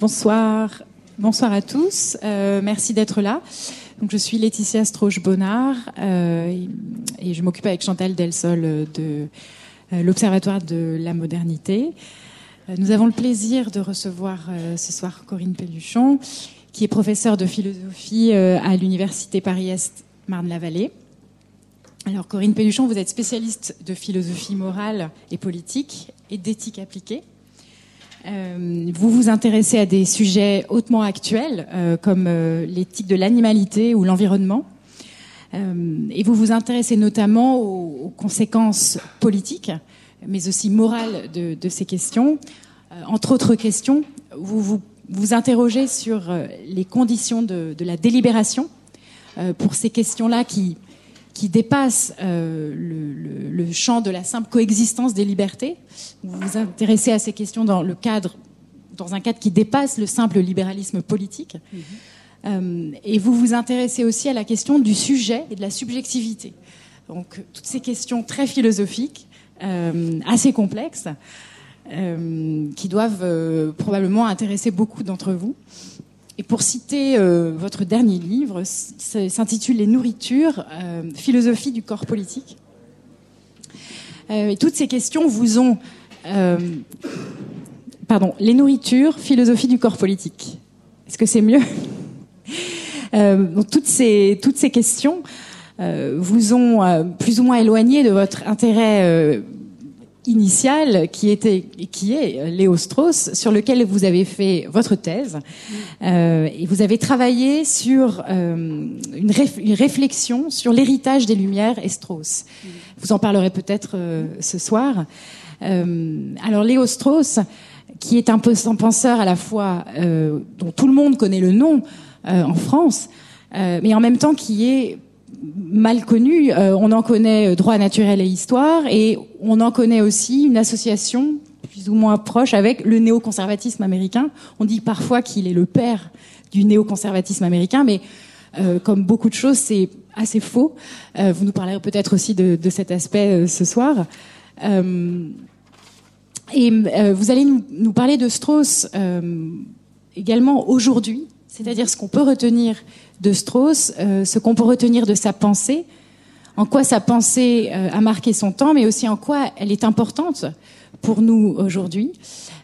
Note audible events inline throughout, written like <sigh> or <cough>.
Bonsoir, bonsoir à tous. Euh, merci d'être là. Donc, je suis Laetitia Stroche-Bonnard euh, et je m'occupe avec Chantal Delsol de euh, l'Observatoire de la modernité. Nous avons le plaisir de recevoir ce soir Corinne Pelluchon, qui est professeure de philosophie à l'Université Paris-Est Marne-la-Vallée. Alors, Corinne Pelluchon, vous êtes spécialiste de philosophie morale et politique et d'éthique appliquée. Euh, vous vous intéressez à des sujets hautement actuels, euh, comme euh, l'éthique de l'animalité ou l'environnement. et vous vous intéressez notamment aux, conséquences politiques, mais aussi morales de, ces questions. entre autres questions, vous vous, interrogez sur les conditions de, de la délibération pour ces questions-là qui, qui dépassent le, le, le, champ de la simple coexistence des libertés. Vous vous intéressez à ces questions dans le cadre, dans un cadre qui dépasse le simple libéralisme politique. Mm -hmm. euh, et vous vous intéressez aussi à la question du sujet et de la subjectivité. Donc toutes ces questions très philosophiques, euh, assez complexes, euh, qui doivent euh, probablement intéresser beaucoup d'entre vous. Et pour citer euh, votre dernier livre, s'intitule Les nourritures, euh, philosophie du corps politique. Euh, et toutes ces questions vous ont pardon, les nourritures, philosophie du corps politique. Est-ce que c'est mieux <laughs> toutes ces toutes ces questions vous ont plus ou moins éloigné de votre intérêt initial qui était qui est Léo Strauss sur lequel vous avez fait votre thèse euh, et vous avez travaillé sur euh, une, réf une, réflexion sur l'héritage des Lumières et Strauss. Vous en parlerez peut-être euh, ce soir. Euh, alors Léo Strauss, qui est un penseur à la fois euh, dont tout le monde connaît le nom euh, en France, euh, mais en même temps qui est mal connu. Euh, on en connaît droit naturel et histoire, et on en connaît aussi une association plus ou moins proche avec le néoconservatisme américain. On dit parfois qu'il est le père du néoconservatisme américain, mais euh, comme beaucoup de choses, c'est assez faux. Euh, vous nous parlerez peut-être aussi de, cet aspect ce soir. Euh, et euh, vous allez nous, parler de Strauss euh, également aujourd'hui, c'est-à-dire ce qu'on peut retenir de Strauss, euh, ce qu'on peut retenir de sa pensée, en quoi sa pensée a marqué son temps, mais aussi en quoi elle est importante pour nous aujourd'hui.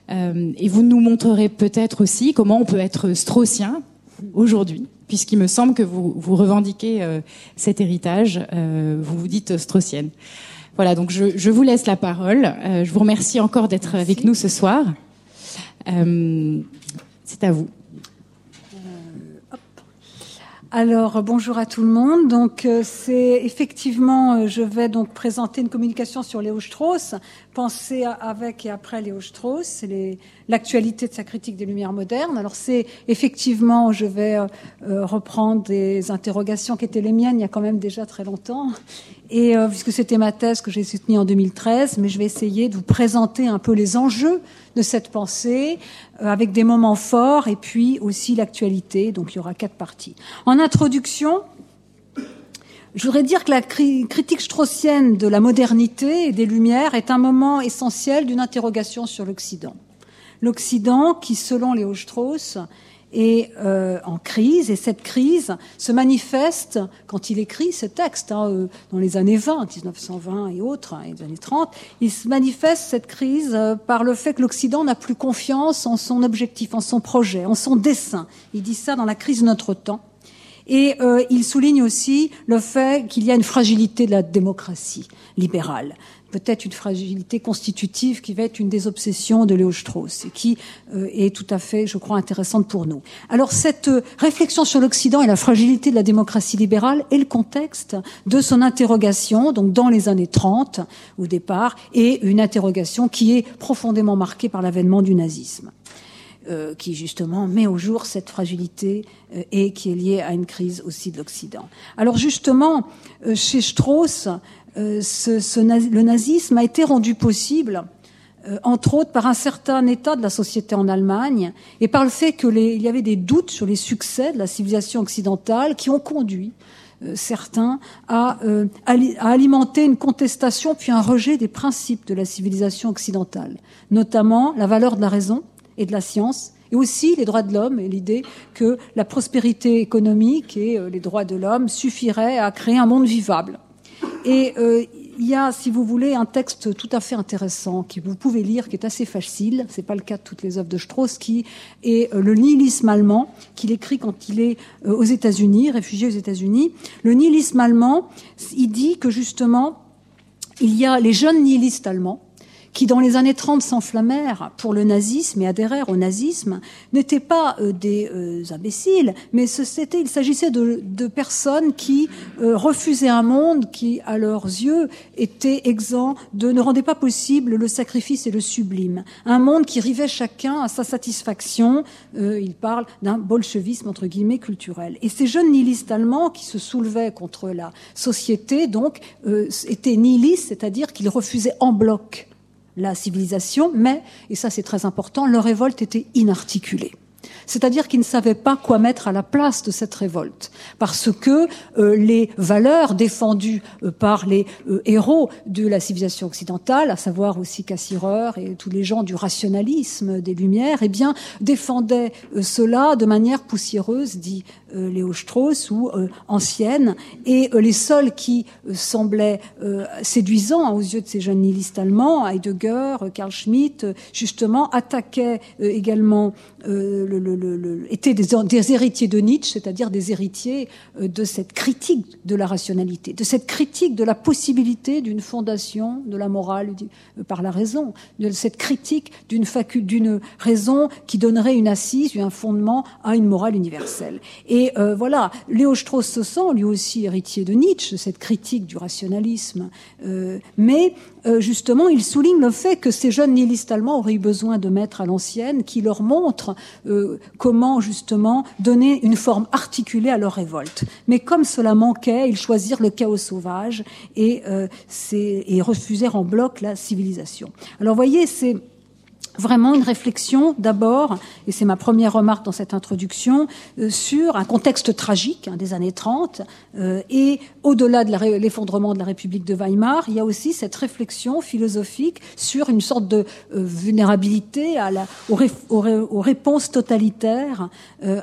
et vous nous montrerez peut-être aussi comment on peut être straussien aujourd'hui, puisqu'il me semble que vous, vous revendiquez cet héritage, vous vous dites straussienne. Voilà, donc je, je, vous laisse la parole. Euh, je vous remercie encore d'être avec nous ce soir. Euh, C'est à vous. Alors bonjour à tout le monde. Donc euh, c'est effectivement, je vais donc présenter une communication sur Léo Strauss, penser avec et après Léo Strauss, c'est l'actualité de sa critique des Lumières modernes. Alors c'est effectivement, je vais euh, reprendre des interrogations qui étaient les miennes il y a quand même déjà très longtemps, et euh, puisque c'était ma thèse que j'ai soutenue en 2013, mais je vais essayer de vous présenter un peu les enjeux de cette pensée, euh, avec des moments forts et puis aussi l'actualité. Donc il y aura quatre parties. En introduction, je voudrais dire que la cri critique straussienne de la modernité et des Lumières est un moment essentiel d'une interrogation sur l'Occident. L'Occident qui, selon Léo Strauss, est euh, en crise et cette crise se manifeste quand il écrit ce texte hein, euh, dans les années 20, 1920 et autres, hein, et les années 30, il se manifeste cette crise euh, par le fait que l'Occident n'a plus confiance en son objectif, en son projet, en son dessin. Il dit ça dans la crise de notre temps. Et euh, il souligne aussi le fait qu'il y a une fragilité de la démocratie libérale peut-être une fragilité constitutive qui va être une des obsessions de Léo Strauss et qui euh, est tout à fait, je crois, intéressante pour nous. Alors cette euh, réflexion sur l'Occident et la fragilité de la démocratie libérale est le contexte de son interrogation, donc dans les années 30 au départ, et une interrogation qui est profondément marquée par l'avènement du nazisme. Euh, qui justement met au jour cette fragilité euh, et qui est liée à une crise aussi de l'Occident. Alors justement, euh, chez Strauss, ce, ce, le nazisme a été rendu possible entre autres par un certain état de la société en Allemagne et par le fait qu'il y avait des doutes sur les succès de la civilisation occidentale qui ont conduit euh, certains à, euh, à, alimenter une contestation puis un rejet des principes de la civilisation occidentale, notamment la valeur de la raison, et de la science, et aussi les droits de l'homme et l'idée que la prospérité économique et les droits de l'homme suffiraient à créer un monde vivable. Et il y a, si vous voulez, un texte tout à fait intéressant que vous pouvez lire, qui est assez facile. C'est pas le cas de toutes les œuvres de Strauss, qui est euh, le nihilisme allemand, qu'il écrit quand il est euh, aux États-Unis, réfugié aux États-Unis. Le nihilisme allemand, il dit que justement, il y a les jeunes nihilistes allemands qui dans les années 30 s'enflammèrent pour le nazisme et adhérèrent au nazisme, n'étaient pas euh, des euh, imbéciles, mais c'était, il s'agissait de, de, personnes qui euh, refusaient un monde qui, à leurs yeux, était exempt de, ne rendait pas possible le sacrifice et le sublime. Un monde qui rivait chacun à sa satisfaction. il parle d'un bolchevisme entre guillemets culturel. Et ces jeunes nihilistes allemands qui se soulevaient contre la société, donc, étaient nihilistes, c'est-à-dire qu'ils refusaient en bloc la civilisation, mais, et ça c'est très important, leur révolte était inarticulée. C'est-à-dire qu'ils ne savaient pas quoi mettre à la place de cette révolte, parce que euh, les valeurs défendues euh, par les euh, héros de la civilisation occidentale, à savoir aussi Cassirer et tous les gens du rationalisme des Lumières, eh bien, défendaient cela de manière poussiéreuse, dit Léo Strauss, ou ancienne, et les seuls qui semblaient séduisants aux yeux de ces jeunes nihilistes allemands, Heidegger, Karl Schmitt, justement, attaquaient également le, le, le, étaient des, héritiers de Nietzsche, c'est-à-dire des héritiers euh, de cette critique de la rationalité, de cette critique de la possibilité d'une fondation de la morale euh, par la raison, de cette critique d'une d'une raison qui donnerait une assise, un fondement à une morale universelle. Et euh, voilà, Léo Strauss se sent lui aussi héritier de Nietzsche, cette critique du rationalisme, euh, mais euh, justement, il souligne le fait que ces jeunes nihilistes allemands auraient eu besoin de maîtres à l'ancienne qui leur montrent euh, comment justement donner une forme articulée à leur révolte. Mais comme cela manquait, ils choisirent le chaos sauvage et, euh, et refusèrent en bloc la civilisation. Alors, voyez, c'est vraiment une réflexion d'abord, et c'est ma première remarque dans cette introduction, euh, sur un contexte tragique hein, des années 30, euh, et au-delà de l'effondrement de la République de Weimar, il y a aussi cette réflexion philosophique sur une sorte de euh, vulnérabilité aux, réponses totalitaires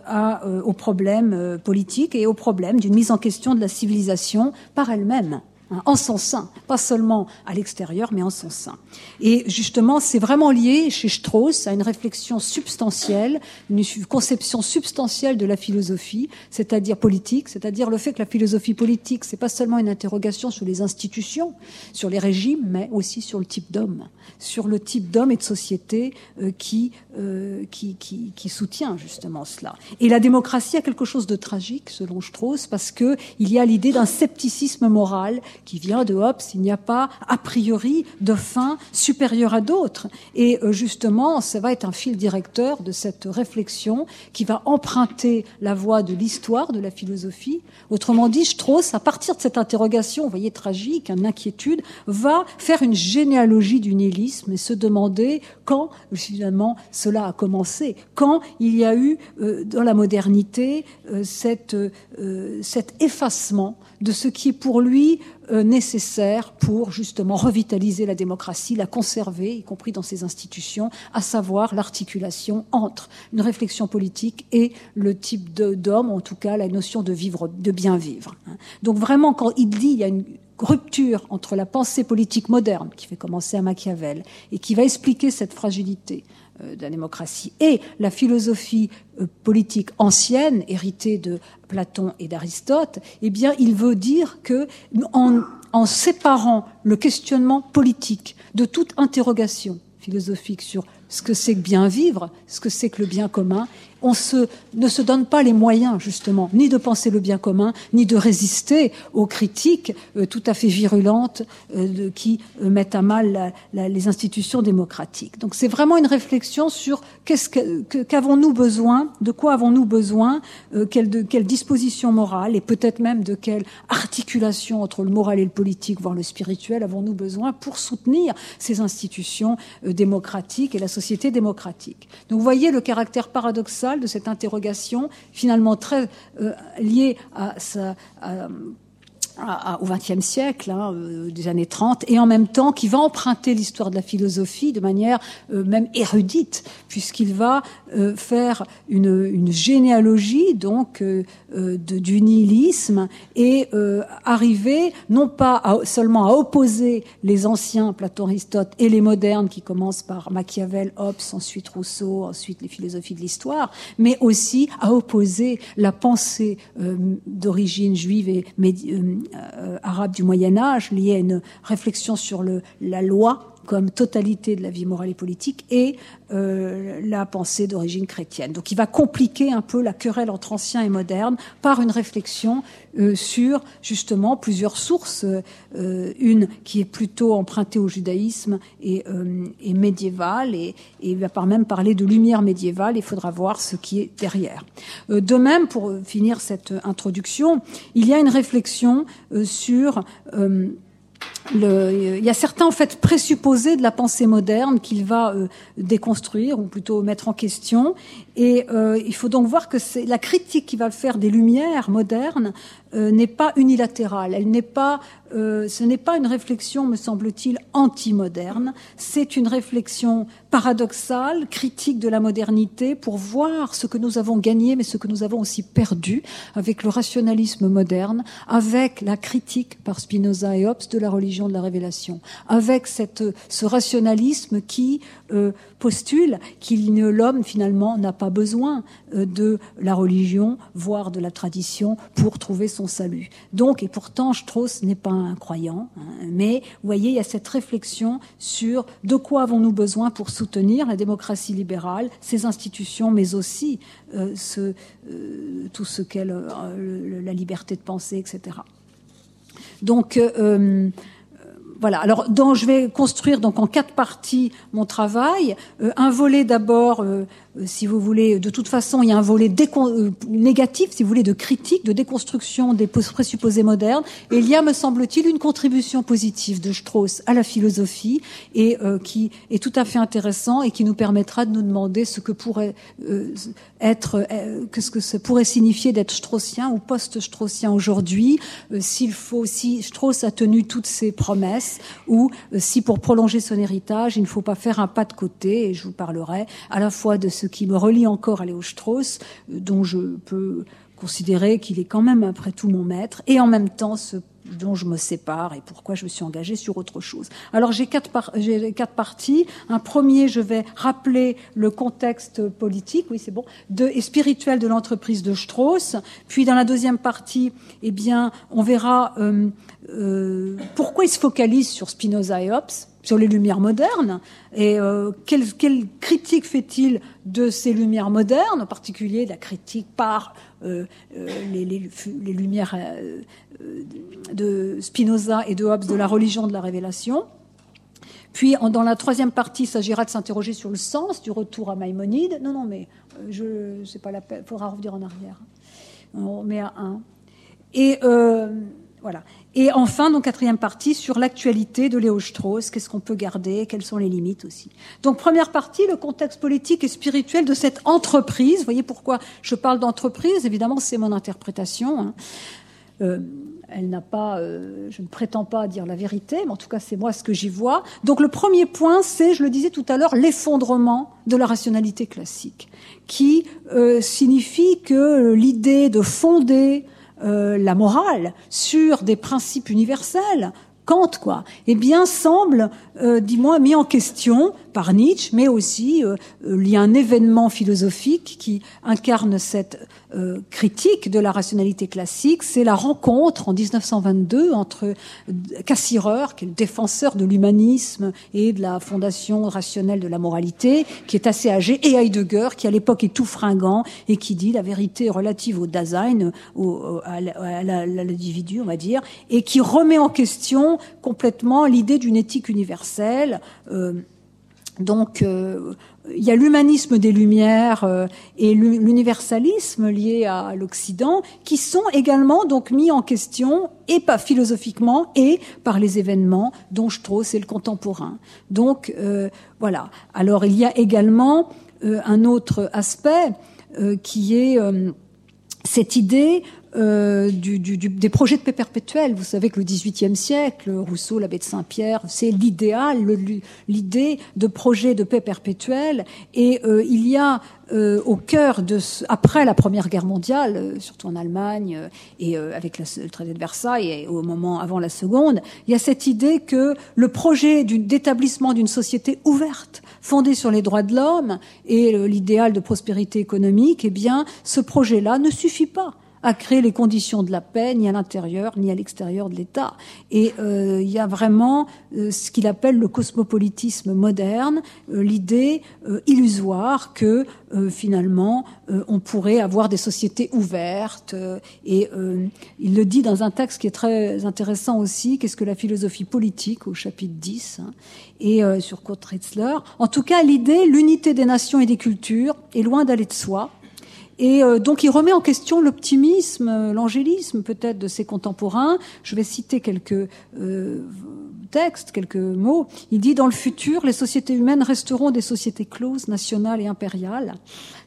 à, aux problèmes politiques et aux problèmes d'une mise en question de la civilisation par elle-même. Hein, en son sein, pas seulement à l'extérieur, mais en son sein. Et justement, c'est vraiment lié chez Strauss à une réflexion substantielle, une conception substantielle de la philosophie, c'est-à-dire politique, c'est-à-dire le fait que la philosophie politique, c'est pas seulement une interrogation sur les institutions, sur les régimes, mais aussi sur le type d'homme, sur le type d'homme et de société euh, qui, euh, qui, qui, qui soutient justement cela. Et la démocratie a quelque chose de tragique, selon Strauss, parce que il y a l'idée d'un scepticisme moral qui vient de Hobbes, il n'y a pas a priori de fin supérieure à d'autres. Et euh, justement, ça va être un fil directeur de cette réflexion qui va emprunter la voie de l'histoire de la philosophie. Autrement dit, Strauss, à partir de cette interrogation, vous voyez, tragique, une inquiétude, va faire une généalogie du nihilisme et se demander quand, finalement, cela a commencé, quand il y a eu, euh, dans la modernité, euh, cette, cet effacement de ce qui est pour lui euh, nécessaire pour justement revitaliser la démocratie, la conserver, y compris dans ses institutions, à savoir l'articulation entre une réflexion politique et le type d'homme, en tout cas la notion de vivre, de bien vivre. Hein. Donc vraiment, quand il dit il y a une rupture entre la pensée politique moderne qui fait commencer à Machiavel et qui va expliquer cette fragilité de la démocratie et la philosophie euh, politique ancienne, héritée de Platon et d'Aristote, eh bien, il veut dire que en séparant le questionnement politique de toute interrogation philosophique sur ce que c'est que bien vivre, ce que c'est que le bien commun, on ne se donne pas les moyens, justement, ni de penser le bien commun, ni de résister aux critiques euh, tout à fait virulentes euh, qui euh, mettent à mal les institutions démocratiques. Donc c'est vraiment une réflexion sur qu'avons-nous besoin, de quoi avons-nous besoin, quelle, quelle disposition morale et peut-être même de quelle articulation entre le moral et le politique, voire le spirituel, avons-nous besoin pour soutenir ces institutions démocratiques et la société démocratique. Donc vous voyez le caractère paradoxal de cette interrogation, finalement très euh, liée à, au XXe siècle, hein, euh, des années 30, et en même temps qui va emprunter l'histoire de la philosophie de manière euh, même érudite, puisqu'il va euh, faire une, une, généalogie donc de, du nihilisme et arriver non pas seulement à opposer les anciens, Platon, Aristote, et les modernes qui commencent par Machiavel, Hobbes, ensuite Rousseau, ensuite les philosophies de l'histoire, mais aussi à opposer la pensée d'origine juive et euh, arabe du Moyen Âge, lié à une réflexion sur le, la loi comme totalité de la vie morale et politique, et euh, la pensée d'origine chrétienne. Donc il va compliquer un peu la querelle entre ancien et moderne par une réflexion euh, sur justement plusieurs sources, euh, une qui est plutôt empruntée au judaïsme et, euh, et médiévale, et, et, il va par même parler de lumière médiévale, il faudra voir ce qui est derrière. Euh, de même, pour finir cette introduction, il y a une réflexion sur il y a certains en fait présupposés de la pensée moderne qu'il va euh, déconstruire ou plutôt mettre en question. Et euh, il faut donc voir que c'est la critique qu'il va faire des Lumières modernes euh, n'est pas unilatérale. Elle n'est pas, euh, ce n'est pas une réflexion, me semble-t-il, anti-moderne. C'est une réflexion paradoxale, critique de la modernité, pour voir ce que nous avons gagné, mais ce que nous avons aussi perdu avec le rationalisme moderne, avec la critique par Spinoza et Hobbes de la religion de la révélation, avec cette, ce rationalisme qui euh, postule qu'il l'homme finalement n'a pas besoin euh, de la religion, voire de la tradition, pour trouver son salut. Donc, et pourtant, Strauss n'est pas un croyant, hein, mais vous voyez, il y a cette réflexion sur de quoi avons-nous besoin pour soutenir la démocratie libérale, ses institutions, mais aussi euh, ce, tout ce qu'est la liberté de penser, etc. Donc, voilà. Alors, donc, je vais construire donc en quatre parties mon travail. Euh, un volet d'abord, euh, si vous voulez, de toute façon, il y a un volet négatif, si vous voulez, de critique, de déconstruction des présupposés modernes. Et il y a, me semble-t-il, une contribution positive de Strauss à la philosophie et qui est tout à fait intéressant et qui nous permettra de nous demander ce que pourrait être, qu'est-ce que ça pourrait signifier d'être straussien ou post-straussien aujourd'hui, s'il faut, si Strauss a tenu toutes ses promesses ou euh, si pour prolonger son héritage, il ne faut pas faire un pas de côté, et je vous parlerai à la fois de ce qui me relie encore à Léo Strauss, euh, dont je peux considérer qu'il est quand même après tout mon maître, et en même temps ce dont je me sépare et pourquoi je me suis engagée sur autre chose. Alors j'ai quatre, par quatre parties. Un premier, je vais rappeler le contexte politique, oui c'est bon, et spirituel de l'entreprise de Strauss. Puis dans la deuxième partie, eh bien, on verra euh, euh, pourquoi il se focalise sur Spinoza et Hobbes sur les lumières modernes et euh, quelle, quelle, critique fait-il de ces lumières modernes, en particulier la critique par euh, euh les, les, les, lumières de Spinoza et de Hobbes de la religion de la révélation. Puis, dans la troisième partie, il s'agira de s'interroger sur le sens du retour à Maïmonide. Non, non, mais je sais pas la peine. Il faudra revenir en arrière. On met à un. Et voilà. Et enfin, donc quatrième partie sur l'actualité de Léo Strauss, qu'est-ce qu'on peut garder, quelles sont les limites aussi. Donc première partie, le contexte politique et spirituel de cette entreprise. Vous voyez pourquoi je parle d'entreprise Évidemment, c'est mon interprétation. Hein. Euh, elle n'a pas, euh, je ne prétends pas dire la vérité, mais en tout cas c'est moi ce que j'y vois. Donc le premier point, c'est, je le disais tout à l'heure, l'effondrement de la rationalité classique, qui euh, signifie que l'idée de fonder euh, la morale sur des principes universels, Kant, quoi, eh bien, semble, euh, dis-moi, mis en question par Nietzsche, mais aussi euh, il y a un événement philosophique qui incarne cette euh, critique de la rationalité classique, c'est la rencontre en 1922 entre Cassirer, qui est le défenseur de l'humanisme et de la fondation rationnelle de la moralité, qui est assez âgé, et Heidegger, qui à l'époque est tout fringant et qui dit la vérité relative au Dasein, au, à l'individu, on va dire, et qui remet en question complètement l'idée d'une éthique universelle. Euh, donc, euh, il y a l'humanisme des Lumières euh, et l'universalisme lié à l'Occident qui sont également donc mis en question et pas philosophiquement et par les événements dont Strauss est le contemporain. Donc euh, voilà. Alors il y a également euh, un autre aspect qui est cette idée euh, du, du, des projets de paix perpétuelle. Vous savez que le XVIIIe siècle, Rousseau, l'abbé de Saint-Pierre, c'est l'idéal, l'idée de projets de paix perpétuelle. Et euh, il y a euh, au cœur de ce, après la Première Guerre mondiale, euh, surtout en Allemagne euh, et avec le traité de Versailles et au moment avant la Seconde, il y a cette idée que le projet d'établissement d'une société ouverte, fondée sur les droits de l'homme et l'idéal de prospérité économique, eh bien, ce projet-là ne suffit pas à créer les conditions de la paix, ni à l'intérieur, ni à l'extérieur de l'État. Et euh, il y a vraiment euh, ce qu'il appelle le cosmopolitisme moderne, euh, l'idée illusoire que finalement on pourrait avoir des sociétés ouvertes. et il le dit dans un texte qui est très intéressant aussi, qu'est-ce que la philosophie politique au chapitre 10, hein, et sur Kurt Ritzler. En tout cas, l'idée, l'unité des nations et des cultures est loin d'aller de soi. Et euh, donc il remet en question l'optimisme, euh, l'angélisme peut-être de ses contemporains. Je vais citer quelques euh, textes, quelques mots. Il dit dans le futur, les sociétés humaines resteront des sociétés closes, nationales et impériales,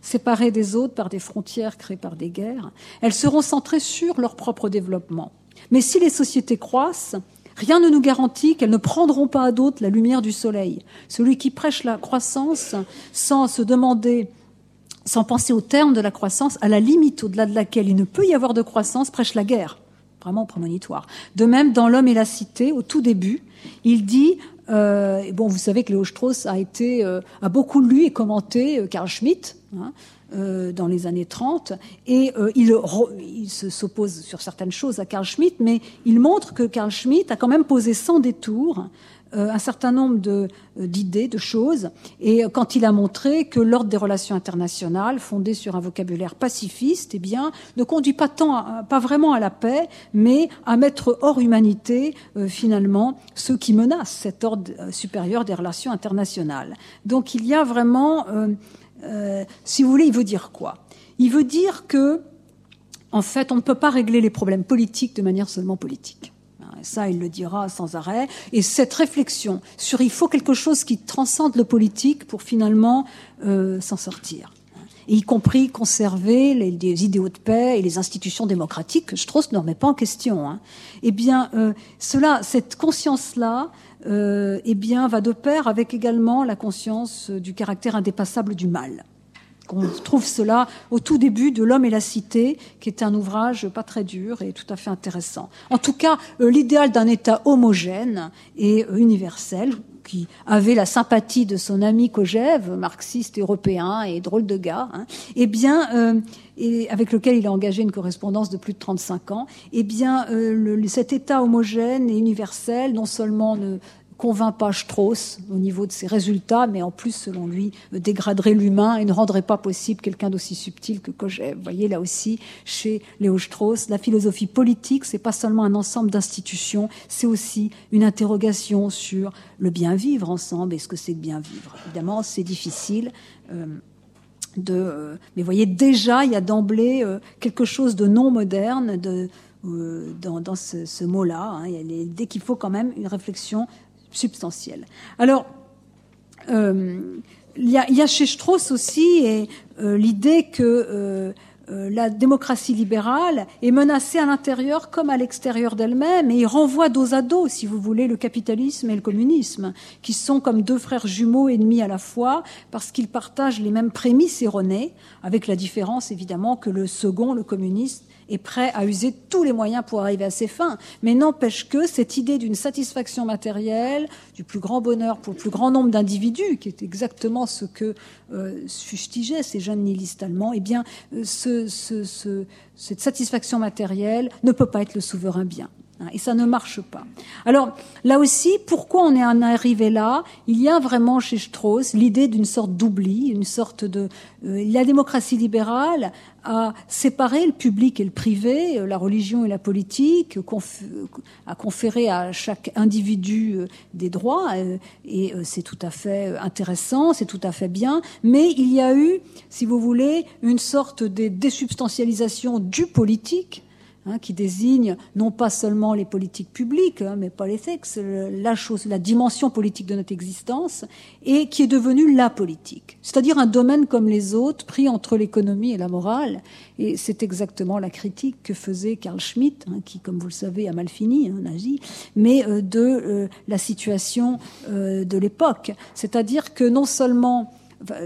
séparées des autres par des frontières créées par des guerres. Elles seront centrées sur leur propre développement. Mais si les sociétés croissent, Rien ne nous garantit qu'elles ne prendront pas à d'autres la lumière du soleil. Celui qui prêche la croissance sans se demander sans penser au terme de la croissance, à la limite au-delà de laquelle il ne peut y avoir de croissance, prêche la guerre. Vraiment prémonitoire. De même, dans L'homme et la cité, au tout début, il dit euh, bon, vous savez que Léo Strauss a été euh, a beaucoup lu et commenté euh, Carl Schmitt hein, euh, dans les années 30, et euh, il, il s'oppose sur certaines choses à Carl Schmitt, mais il montre que Carl Schmitt a quand même posé sans détour un certain nombre euh, d'idées, de, choses, et quand il a montré que l'ordre des relations internationales, fondé sur un vocabulaire pacifiste, eh bien, ne conduit pas tant, pas vraiment à la paix, mais à mettre hors humanité euh, finalement ceux qui menacent cet ordre supérieur des relations internationales. Donc, il y a vraiment, si vous voulez, il veut dire quoi? Il veut dire que, en fait, on ne peut pas régler les problèmes politiques de manière seulement politique ça il le dira sans arrêt, et cette réflexion sur il faut quelque chose qui transcende le politique pour finalement euh, s'en sortir. y compris conserver les, idéaux de paix et les institutions démocratiques que Strauss ne remet pas en question. Hein. Eh bien, euh, cela, cette conscience-là, euh, eh bien, va de pair avec également la conscience du caractère indépassable du mal. On trouve cela au tout début de L'homme et la cité, qui est un ouvrage pas très dur et tout à fait intéressant. En tout cas, euh, l'idéal d'un État homogène et euh, universel, qui avait la sympathie de son ami Kojève, marxiste européen et drôle de gars, hein, eh bien, euh, et avec lequel il a engagé une correspondance de plus de 35 ans, eh bien, cet État homogène et universel, non seulement ne, convainc pas Strauss au niveau de ses résultats, mais en plus, selon lui, dégraderait l'humain et ne rendrait pas possible quelqu'un d'aussi subtil que Kojève. Vous voyez, là aussi, chez Léo Strauss, la philosophie politique, c'est pas seulement un ensemble d'institutions, c'est aussi une interrogation sur le bien vivre ensemble et ce que c'est que bien vivre? Évidemment, c'est difficile. Euh, de, euh, mais vous voyez, déjà, il y a d'emblée euh, quelque chose de non moderne de, dans, ce, mot-là. Hein. dès qu'il faut quand même une réflexion substantielle. Alors, euh, il, y a, chez Strauss aussi euh, l'idée que euh, la démocratie libérale est menacée à l'intérieur comme à l'extérieur d'elle-même, et il renvoie dos à dos, si vous voulez, le capitalisme et le communisme, qui sont comme deux frères jumeaux ennemis à la fois, parce qu'ils partagent les mêmes prémices erronées, avec la différence évidemment que le second, le communiste, est prêt à user tous les moyens pour arriver à ses fins. Mais n'empêche que cette idée d'une satisfaction matérielle, du plus grand bonheur pour le plus grand nombre d'individus, qui est exactement ce que euh, fustigeaient ces jeunes nihilistes allemands, eh bien, euh, ce, ce, cette satisfaction matérielle ne peut pas être le souverain bien. Hein, et ça ne marche pas. Alors là aussi, pourquoi on est en arrivé là? Il y a vraiment chez Strauss l'idée d'une sorte d'oubli, une sorte de euh, la démocratie libérale a séparé le public et le privé, euh, la religion et la politique, a conféré à chaque individu euh, des droits, et c'est tout à fait intéressant, c'est tout à fait bien, mais il y a eu, si vous voulez, une sorte de désubstantialisation du politique hein, qui désigne non pas seulement les politiques publiques, hein, mais pas les sexes, la chose, la dimension politique de notre existence, et qui est devenue la politique. C'est-à-dire un domaine comme les autres, pris entre l'économie et la morale. Et c'est exactement la critique que faisait Carl Schmitt, hein, qui, comme vous le savez, a mal fini, hein, nazi, mais euh, de euh, la situation euh, de l'époque. C'est-à-dire que non seulement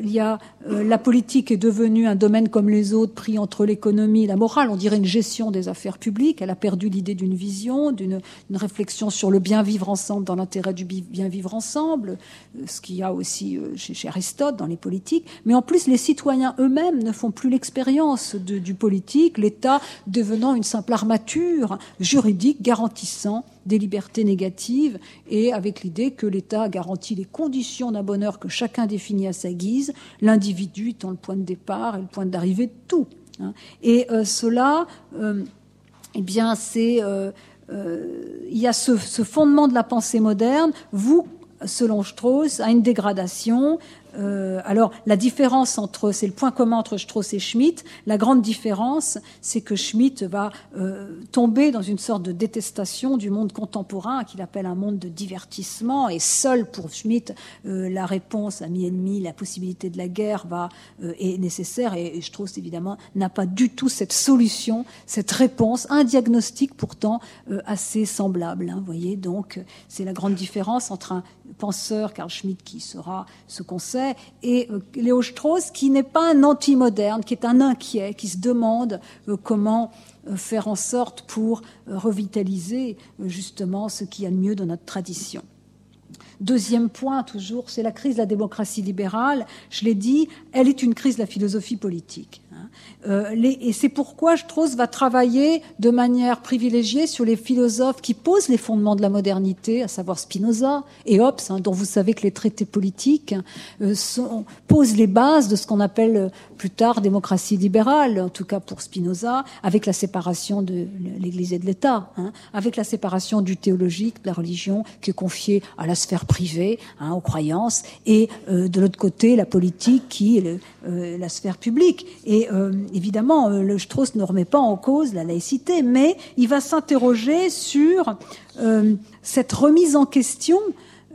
il y a euh, la politique est devenue un domaine comme les autres, pris entre l'économie et la morale. On dirait une gestion des affaires publiques. Elle a perdu l'idée d'une vision, d'une réflexion sur le bien vivre ensemble dans l'intérêt du bien vivre ensemble, euh, ce qu'il y a aussi euh, chez, Aristote dans les politiques. Mais en plus, les citoyens eux-mêmes ne font plus l'expérience du politique, l'État devenant une simple armature juridique garantissant des libertés négatives et avec l'idée que l'État garantit les conditions d'un bonheur que chacun définit à sa guise, l'individu étant le point de départ et le point d'arrivée de tout. Hein. Et euh, cela, euh, eh bien, c'est euh, il y a ce, fondement de la pensée moderne. Vous, selon Strauss, a une dégradation euh, alors, la différence entre, c'est le point commun entre Strauss et Schmitt. La grande différence, c'est que Schmitt va euh, tomber dans une sorte de détestation du monde contemporain qu'il appelle un monde de divertissement. Et seul pour Schmitt, euh, la réponse à mi-ennemi, la possibilité de la guerre va est nécessaire. Et, Strauss, évidemment, n'a pas du tout cette solution, cette réponse, un diagnostic pourtant assez semblable. Hein, voyez, donc c'est la grande différence entre un penseur, Carl Schmitt, qui sera ce qu'on et euh, Léo Strauss, qui n'est pas un anti-moderne, qui est un inquiet, qui se demande euh, comment euh, faire en sorte pour revitaliser justement ce qu'il y a de mieux dans notre tradition. Deuxième point, toujours, c'est la crise de la démocratie libérale. Je l'ai dit, elle est une crise de la philosophie politique. Euh, et c'est pourquoi Strauss va travailler de manière privilégiée sur les philosophes qui posent les fondements de la modernité, à savoir Spinoza et Hobbes, hein, dont vous savez que les traités politiques euh, posent les bases de ce qu'on appelle euh, plus tard démocratie libérale, en tout cas pour Spinoza, avec la séparation de l'Église et de l'État, hein, avec la séparation du théologique, de la religion, qui est confiée à la sphère privée, hein, aux croyances, et de l'autre côté la politique qui est la sphère publique. Et évidemment, euh, le Strauss ne remet pas en cause la laïcité, mais il va s'interroger sur euh, cette remise en question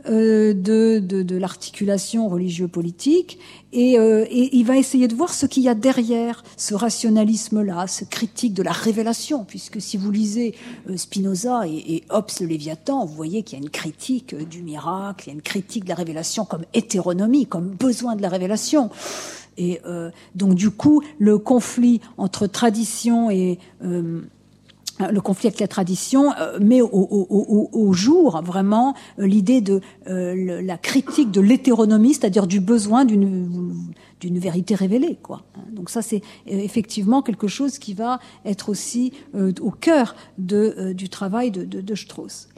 euh, de, l'articulation religieux-politique et, et, il va essayer de voir ce qu'il y a derrière ce rationalisme-là, ce critique de la révélation, puisque si vous lisez Spinoza et, et Hobbes le Léviathan, vous voyez qu'il y a une critique du miracle, il y a une critique de la révélation comme hétéronomie, comme besoin de la révélation. Et euh, donc du coup, le conflit entre tradition et euh, le conflit avec la tradition euh, met au, jour vraiment l'idée de la critique de l'hétéronomie, c'est-à-dire du besoin d'une vérité révélée, quoi. Donc ça, c'est effectivement quelque chose qui va être aussi au cœur de, du travail de, de, de Strauss.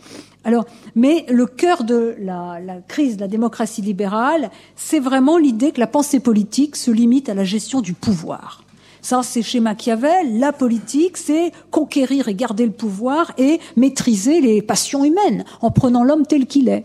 Alors, mais le cœur de la, crise de la démocratie libérale, c'est vraiment l'idée que la pensée politique se limite à la gestion du pouvoir. Ça, c'est chez Machiavel. La politique, c'est conquérir et garder le pouvoir et maîtriser les passions humaines en prenant l'homme tel qu'il est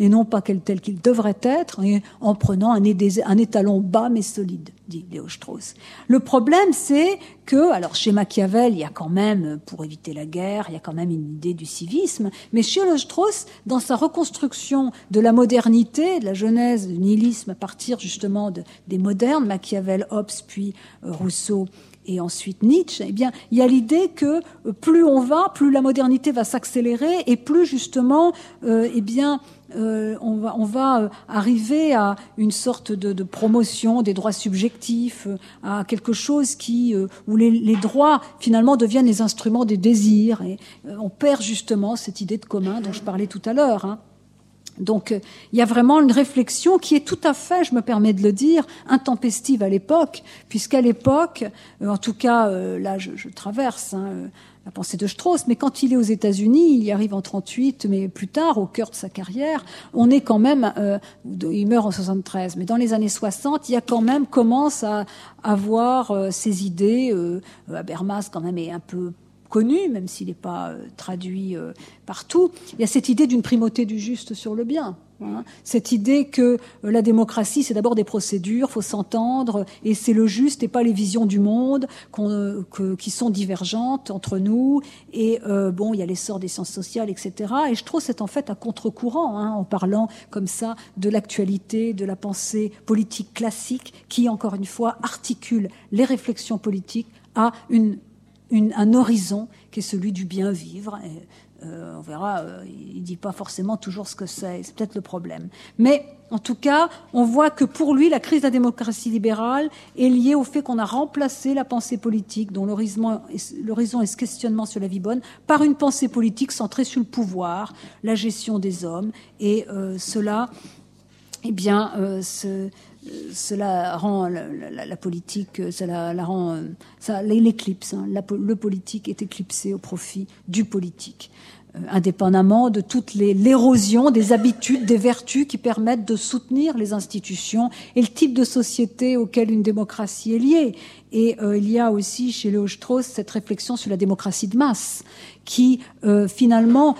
et non pas tel qu'il devrait être, en prenant un, étalon bas mais solide, dit Léo Strauss. Le problème, c'est que, alors chez Machiavel, il y a quand même, pour éviter la guerre, il y a quand même une idée du civisme, mais chez Léo Strauss, dans sa reconstruction de la modernité, de la genèse du nihilisme à partir justement des modernes, Machiavel, Hobbes, puis euh, Rousseau, et ensuite Nietzsche, eh bien, il y a l'idée que euh, plus on va, plus la modernité va s'accélérer et plus justement, euh, eh bien, euh, on va, euh, arriver à une sorte de, promotion des droits subjectifs, euh, à quelque chose qui où les, droits finalement deviennent les instruments des désirs et on perd justement cette idée de commun dont je parlais tout à l'heure. Hein. Donc il y a vraiment une réflexion qui est tout à fait, je me permets de le dire, intempestive à l'époque, puisqu'à l'époque, en tout cas là je, je traverse hein, la pensée de Strauss, mais quand il est aux États-Unis, il y arrive en 38, mais plus tard, au cœur de sa carrière, on est quand même, euh, il meurt en 73, mais dans les années 60, il y a quand même commence à avoir euh, ses idées. Euh, Habermas quand même est un peu connu, même s'il n'est pas traduit partout. Il y a cette idée d'une primauté du juste sur le bien. Hein. Cette idée que euh, la démocratie, c'est d'abord des procédures, faut s'entendre, et c'est le juste et pas les visions du monde euh, qui sont divergentes entre nous. Et euh, bon, il y a l'essor des sciences sociales, etc. Et je trouve c'est en fait un contre-courant hein, en parlant comme ça de l'actualité, de la pensée politique classique, qui encore une fois articule les réflexions politiques à une, un horizon qui est celui du bien vivre. Euh, on verra, euh, il dit pas forcément toujours ce que c'est, c'est peut-être le problème. Mais en tout cas, on voit que pour lui, la crise de la démocratie libérale est liée au fait qu'on a remplacé la pensée politique, dont l'horizon est ce questionnement sur la vie bonne, par une pensée politique centrée sur le pouvoir, la gestion des hommes, et euh, cela, eh bien, cela rend la, politique, cela la rend, ça l'éclipse. Hein. le politique est éclipsé au profit du politique. Euh, indépendamment de toute l'érosion des habitudes, des vertus qui permettent de soutenir les institutions et le type de société auquel une démocratie est liée. Et euh, il y a aussi chez Léo Strauss cette réflexion sur la démocratie de masse, qui euh, finalement,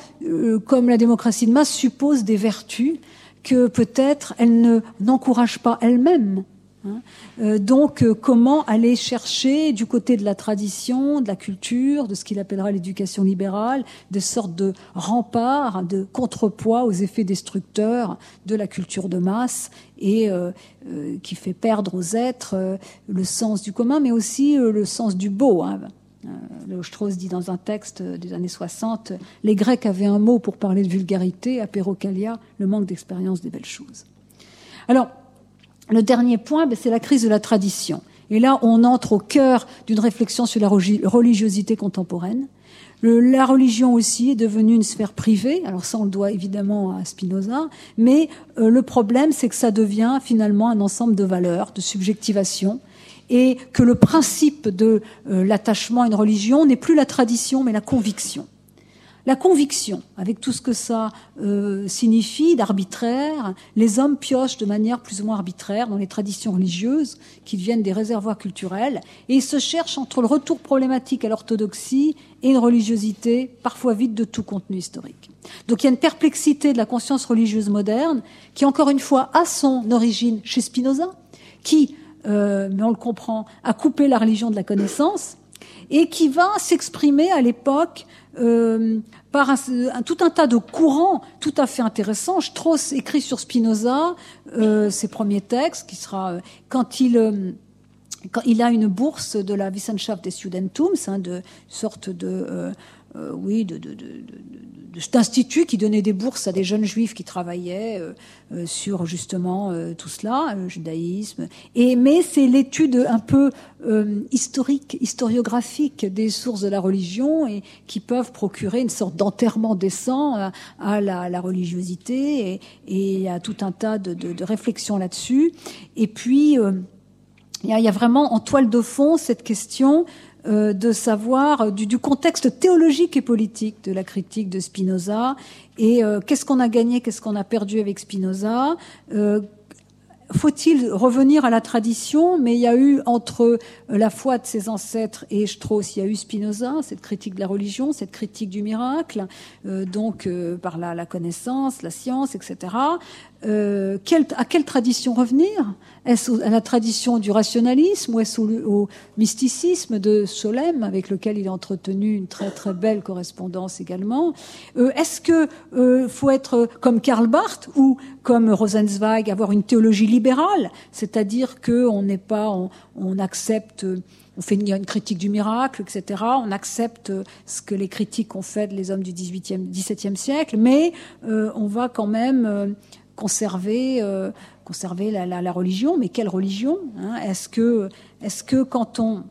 comme la démocratie de masse, suppose des vertus que peut-être elle ne n'encourage pas elle-même. Hein. Euh, donc, euh, comment aller chercher du côté de la tradition, de la culture, de ce qu'il appellera l'éducation libérale, des sortes de remparts, de contrepoids aux effets destructeurs de la culture de masse et euh, qui fait perdre aux êtres le sens du commun, mais aussi le sens du beau. Hein. Léo Strauss dit dans un texte des années 60 Les Grecs avaient un mot pour parler de vulgarité, apérocalia, le manque d'expérience des belles choses. Alors, le dernier point, ben, c'est la crise de la tradition. Et là, on entre au cœur d'une réflexion sur la religiosité contemporaine. la religion aussi est devenue une sphère privée. Alors ça, on le doit évidemment à Spinoza. Mais euh, le problème, c'est que ça devient finalement un ensemble de valeurs, de subjectivation, et que le principe de euh, l'attachement à une religion n'est plus la tradition, mais la conviction. La conviction, avec tout ce que ça euh, signifie d'arbitraire, les hommes piochent de manière plus ou moins arbitraire dans les traditions religieuses qui viennent des réservoirs culturels et ils se cherchent entre le retour problématique à l'orthodoxie et une religiosité parfois vide de tout contenu historique. Donc il y a une perplexité de la conscience religieuse moderne qui, encore une fois, a son origine chez Spinoza, qui, euh, mais on le comprend, a coupé la religion de la connaissance et qui va s'exprimer à l'époque euh, par un, tout un tas de courants tout à fait intéressants. Strauss écrit sur Spinoza euh, ses premiers textes, qui sera euh, quand il euh, quand il a une bourse de la Wissenschaft des Studentums, hein, de sorte de euh, oui, de, d'instituts qui donnait des bourses à des jeunes juifs qui travaillaient euh, euh, sur justement tout cela, le judaïsme. Et mais c'est l'étude un peu historique, historiographique des sources de la religion et qui peuvent procurer une sorte d'enterrement décent à, la, religiosité et, et, à tout un tas de, de réflexions là-dessus. Et puis il y, a vraiment en toile de fond cette question euh, de savoir euh, du, contexte théologique et politique de la critique de Spinoza et euh, qu'est-ce qu'on a gagné, qu'est-ce qu'on a perdu avec Spinoza. faut-il revenir à la tradition? Mais il y a eu entre la foi de ses ancêtres et Strauss, il y a eu Spinoza, cette critique de la religion, cette critique du miracle, donc par la, la, connaissance, la science, etc. Euh, à quelle tradition revenir? Est-ce à la tradition du rationalisme ou est-ce au, mysticisme de Solem, avec lequel il a entretenu une très très belle correspondance également? Euh, Est-ce que euh, faut être comme Karl Barth ou comme Rosenzweig, avoir une théologie libérale, c'est-à-dire que on n'est pas, on, accepte on fait une, critique du miracle, etc. On accepte ce que les critiques ont fait les hommes du 18e, 17e siècle, mais on va quand même conserver, euh, conserver la, religion. Mais quelle religion hein? Est-ce que, est que quand on,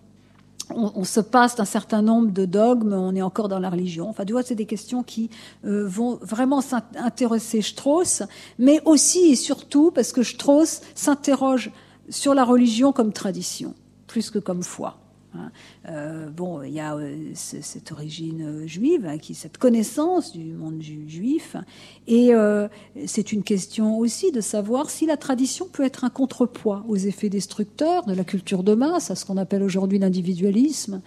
on, se passe d'un certain nombre de dogmes, on est encore dans la religion? Enfin, tu vois, c'est des questions qui euh, vont vraiment intéresser Strauss, mais aussi et surtout parce que Strauss s'interroge sur la religion comme tradition, plus que comme foi. Hein. Euh, bon, il y a euh, cette origine euh, juive, hein, cette connaissance du monde juif, et c'est une question aussi de savoir si la tradition peut être un contrepoids aux effets destructeurs de la culture de masse, à ce qu'on appelle aujourd'hui l'individualisme.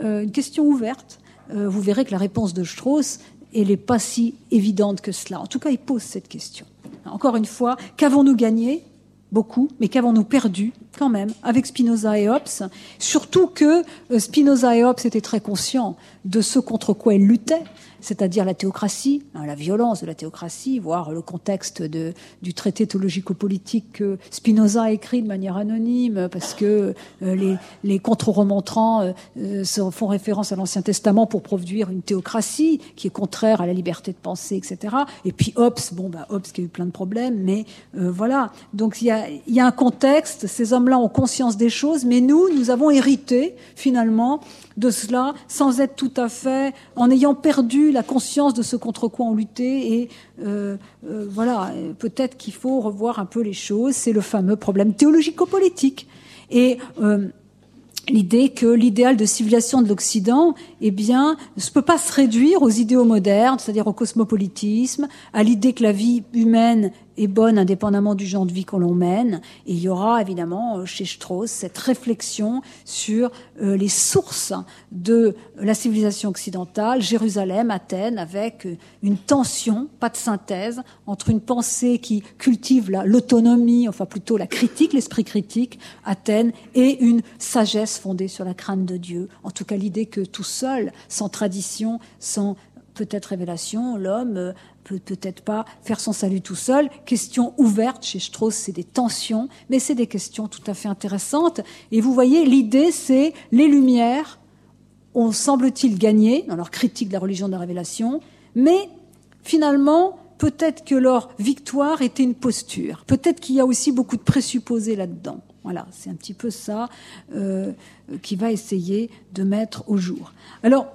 une question ouverte. vous verrez que la réponse de Strauss, elle n'est pas si évidente que cela. En tout cas, il pose cette question. Encore une fois, qu'avons-nous gagné? Beaucoup, mais qu'avons-nous perdu quand même avec Spinoza et Hobbes? Surtout que Spinoza et Hobbes étaient très conscients de ce contre quoi ils luttaient, c'est-à-dire la théocratie, hein, la violence de la théocratie, voire le contexte de, du traité théologico-politique que Spinoza a écrit de manière anonyme, parce que euh, les, les contre-remontrants euh, euh font référence à l'Ancien Testament pour produire une théocratie qui est contraire à la liberté de penser, etc. Et puis Hobbes, bon, bah, Hobbes qui a eu plein de problèmes, mais euh, voilà. Donc il y a, y a un contexte, ces hommes-là ont conscience des choses, mais nous, nous avons hérité finalement de cela sans être tout à fait, en ayant perdu conscience de ce contre quoi on luttait. Et euh, euh, voilà, peut-être qu'il faut revoir un peu les choses. C'est le fameux problème théologico-politique. Et euh, l'idée que l'idéal de civilisation de l'Occident, eh bien, ne peut pas se réduire aux idéaux modernes, c'est-à-dire au cosmopolitisme, à l'idée que la vie humaine est bonne indépendamment du genre de vie qu'on l'on mène. Et il y aura évidemment euh, chez Strauss cette réflexion sur euh, les sources de la civilisation occidentale, Jérusalem, Athènes, avec euh, une tension, pas de synthèse, entre une pensée qui cultive l'autonomie, enfin plutôt la critique, l'esprit critique, Athènes, et une sagesse fondée sur la crainte de Dieu. En tout cas, l'idée que tout seul, sans tradition, sans peut-être révélation, l'homme peut peut-être pas faire son salut tout seul. Question ouverte chez Strauss, c'est des tensions, mais c'est des questions tout à fait intéressantes. Et vous voyez, l'idée, c'est les Lumières ont, semble-t-il, gagné dans leur critique de la religion de la révélation, mais finalement, peut-être que leur victoire était une posture. Peut-être qu'il y a aussi beaucoup de présupposés là-dedans. Voilà, c'est un petit peu ça euh, qui va essayer de mettre au jour. Alors,